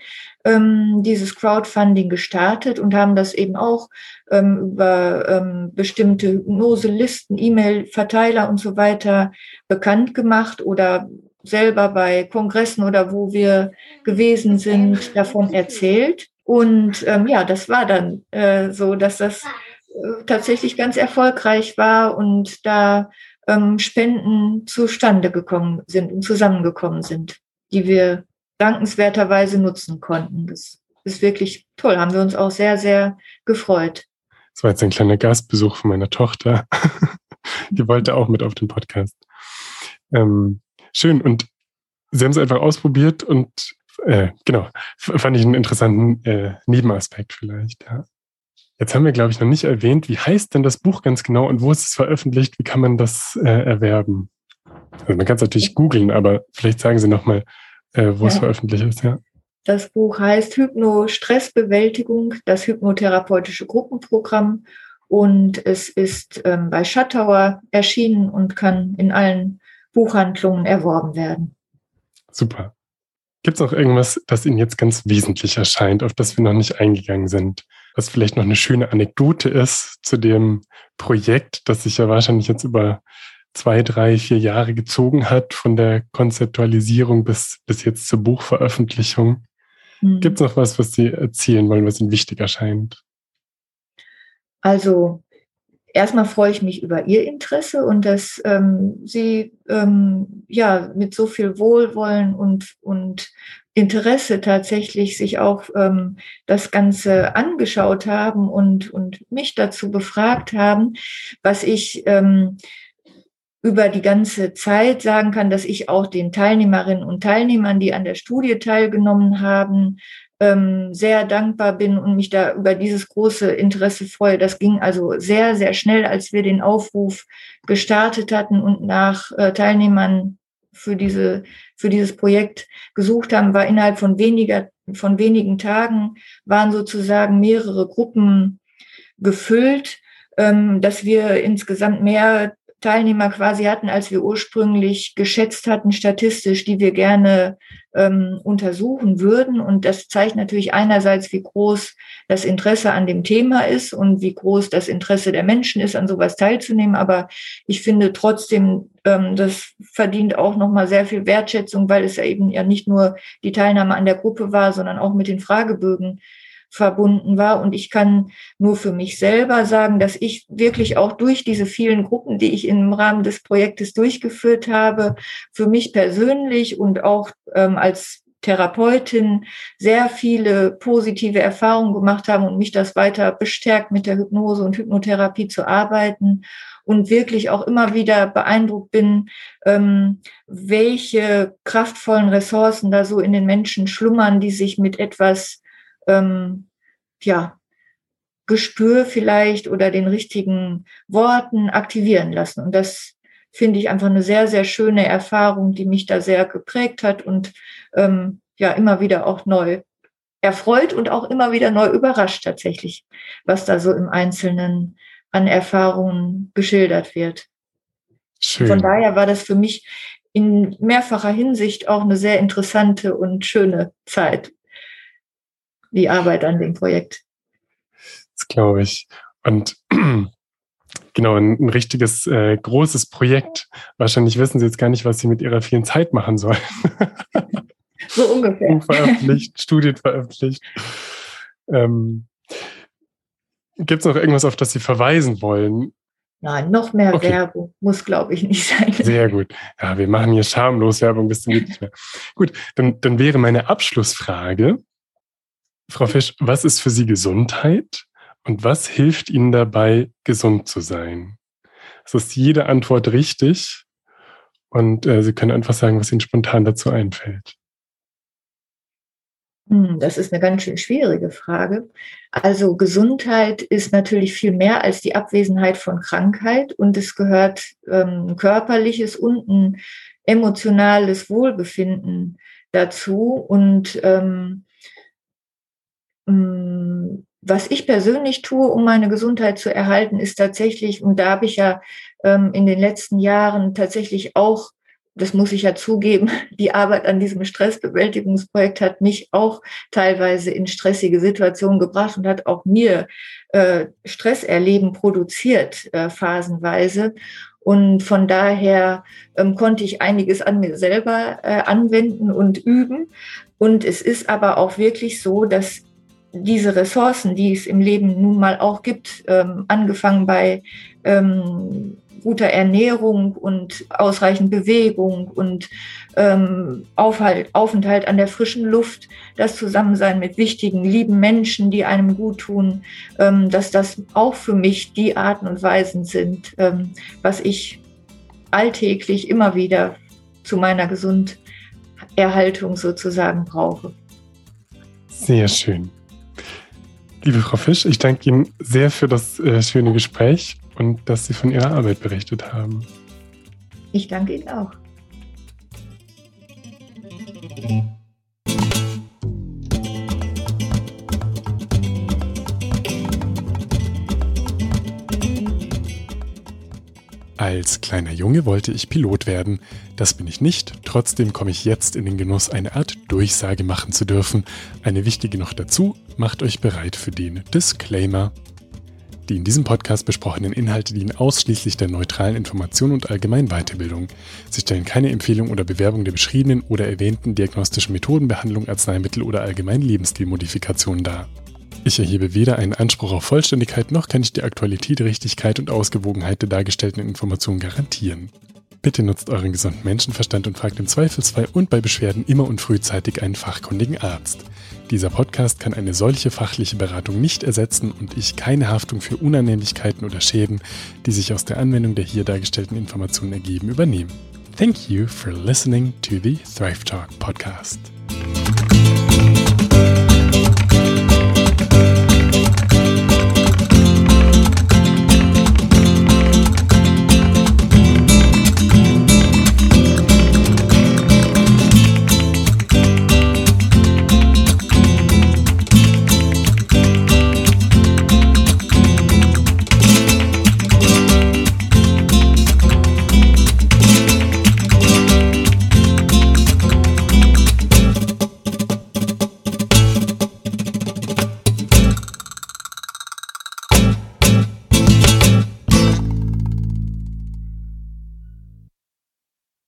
ähm, dieses Crowdfunding gestartet und haben das eben auch ähm, über ähm, bestimmte Hypnoselisten, E-Mail-Verteiler und so weiter bekannt gemacht oder selber bei Kongressen oder wo wir gewesen sind, davon erzählt. Und ähm, ja, das war dann äh, so, dass das äh, tatsächlich ganz erfolgreich war und da ähm, Spenden zustande gekommen sind und zusammengekommen sind, die wir dankenswerterweise nutzen konnten. Das ist wirklich toll, haben wir uns auch sehr, sehr gefreut. Das war jetzt ein kleiner Gastbesuch von meiner Tochter. Die wollte auch mit auf den Podcast. Ähm, schön. Und Sie haben es einfach ausprobiert und äh, genau, fand ich einen interessanten äh, Nebenaspekt vielleicht. Ja. Jetzt haben wir, glaube ich, noch nicht erwähnt, wie heißt denn das Buch ganz genau und wo ist es veröffentlicht? Wie kann man das äh, erwerben? Also man kann es natürlich googeln, aber vielleicht sagen Sie nochmal, äh, wo ja. es veröffentlicht ist, ja. Das Buch heißt Hypno-Stressbewältigung, das hypnotherapeutische Gruppenprogramm. Und es ist ähm, bei Schattauer erschienen und kann in allen Buchhandlungen erworben werden. Super. Gibt es noch irgendwas, das Ihnen jetzt ganz wesentlich erscheint, auf das wir noch nicht eingegangen sind? Was vielleicht noch eine schöne Anekdote ist zu dem Projekt, das sich ja wahrscheinlich jetzt über zwei, drei, vier Jahre gezogen hat, von der Konzeptualisierung bis, bis jetzt zur Buchveröffentlichung. Mhm. Gibt es noch was, was Sie erzählen wollen, was Ihnen wichtig erscheint? Also erstmal freue ich mich über Ihr Interesse und dass ähm, Sie ähm, ja mit so viel Wohlwollen und, und Interesse tatsächlich sich auch ähm, das Ganze angeschaut haben und, und mich dazu befragt haben, was ich ähm, über die ganze Zeit sagen kann, dass ich auch den Teilnehmerinnen und Teilnehmern, die an der Studie teilgenommen haben, ähm, sehr dankbar bin und mich da über dieses große Interesse freue. Das ging also sehr, sehr schnell, als wir den Aufruf gestartet hatten und nach äh, Teilnehmern für diese, für dieses Projekt gesucht haben, war innerhalb von weniger, von wenigen Tagen waren sozusagen mehrere Gruppen gefüllt, ähm, dass wir insgesamt mehr Teilnehmer quasi hatten, als wir ursprünglich geschätzt hatten, statistisch, die wir gerne ähm, untersuchen würden. Und das zeigt natürlich einerseits, wie groß das Interesse an dem Thema ist und wie groß das Interesse der Menschen ist, an sowas teilzunehmen. Aber ich finde trotzdem, ähm, das verdient auch nochmal sehr viel Wertschätzung, weil es ja eben ja nicht nur die Teilnahme an der Gruppe war, sondern auch mit den Fragebögen verbunden war. Und ich kann nur für mich selber sagen, dass ich wirklich auch durch diese vielen Gruppen, die ich im Rahmen des Projektes durchgeführt habe, für mich persönlich und auch ähm, als Therapeutin sehr viele positive Erfahrungen gemacht haben und mich das weiter bestärkt, mit der Hypnose und Hypnotherapie zu arbeiten und wirklich auch immer wieder beeindruckt bin, ähm, welche kraftvollen Ressourcen da so in den Menschen schlummern, die sich mit etwas ähm, ja, Gespür vielleicht oder den richtigen Worten aktivieren lassen. Und das finde ich einfach eine sehr, sehr schöne Erfahrung, die mich da sehr geprägt hat und ähm, ja immer wieder auch neu erfreut und auch immer wieder neu überrascht tatsächlich, was da so im Einzelnen an Erfahrungen geschildert wird. Schön. Von daher war das für mich in mehrfacher Hinsicht auch eine sehr interessante und schöne Zeit. Die Arbeit an dem Projekt. Das glaube ich. Und genau, ein, ein richtiges äh, großes Projekt. Wahrscheinlich wissen Sie jetzt gar nicht, was Sie mit Ihrer vielen Zeit machen sollen. so ungefähr. Buch veröffentlicht, Studien veröffentlicht. Ähm, Gibt es noch irgendwas, auf das Sie verweisen wollen? Nein, noch mehr okay. Werbung muss, glaube ich, nicht sein. Sehr gut. Ja, wir machen hier schamlos Werbung bis zum nicht mehr. Gut, dann, dann wäre meine Abschlussfrage, Frau Fisch, was ist für Sie Gesundheit und was hilft Ihnen dabei, gesund zu sein? Es ist jede Antwort richtig und äh, Sie können einfach sagen, was Ihnen spontan dazu einfällt. Hm, das ist eine ganz schön schwierige Frage. Also Gesundheit ist natürlich viel mehr als die Abwesenheit von Krankheit und es gehört ähm, körperliches und ein emotionales Wohlbefinden dazu. Und ähm, hm, was ich persönlich tue, um meine Gesundheit zu erhalten, ist tatsächlich, und da habe ich ja ähm, in den letzten Jahren tatsächlich auch das muss ich ja zugeben, die Arbeit an diesem Stressbewältigungsprojekt hat mich auch teilweise in stressige Situationen gebracht und hat auch mir äh, Stresserleben produziert, äh, phasenweise. Und von daher ähm, konnte ich einiges an mir selber äh, anwenden und üben. Und es ist aber auch wirklich so, dass diese Ressourcen, die es im Leben nun mal auch gibt, ähm, angefangen bei ähm, guter Ernährung und ausreichend Bewegung und ähm, Aufhalt, Aufenthalt an der frischen Luft, das Zusammensein mit wichtigen, lieben Menschen, die einem gut tun, ähm, dass das auch für mich die Arten und Weisen sind, ähm, was ich alltäglich immer wieder zu meiner Gesunderhaltung sozusagen brauche. Sehr schön. Liebe Frau Fisch, ich danke Ihnen sehr für das äh, schöne Gespräch und dass Sie von Ihrer Arbeit berichtet haben. Ich danke Ihnen auch. Als kleiner Junge wollte ich Pilot werden. Das bin ich nicht. Trotzdem komme ich jetzt in den Genuss, eine Art Durchsage machen zu dürfen. Eine wichtige noch dazu. Macht euch bereit für den Disclaimer. Die in diesem Podcast besprochenen Inhalte dienen ausschließlich der neutralen Information und allgemeinen Weiterbildung. Sie stellen keine Empfehlung oder Bewerbung der beschriebenen oder erwähnten diagnostischen Methoden, Behandlung, Arzneimittel oder allgemeinen Lebensstilmodifikationen dar. Ich erhebe weder einen Anspruch auf Vollständigkeit noch kann ich die Aktualität, Richtigkeit und Ausgewogenheit der dargestellten Informationen garantieren. Bitte nutzt euren gesunden Menschenverstand und fragt im Zweifelsfall und bei Beschwerden immer und frühzeitig einen fachkundigen Arzt. Dieser Podcast kann eine solche fachliche Beratung nicht ersetzen und ich keine Haftung für Unannehmlichkeiten oder Schäden, die sich aus der Anwendung der hier dargestellten Informationen ergeben, übernehmen. Thank you for listening to the Thrive Talk podcast.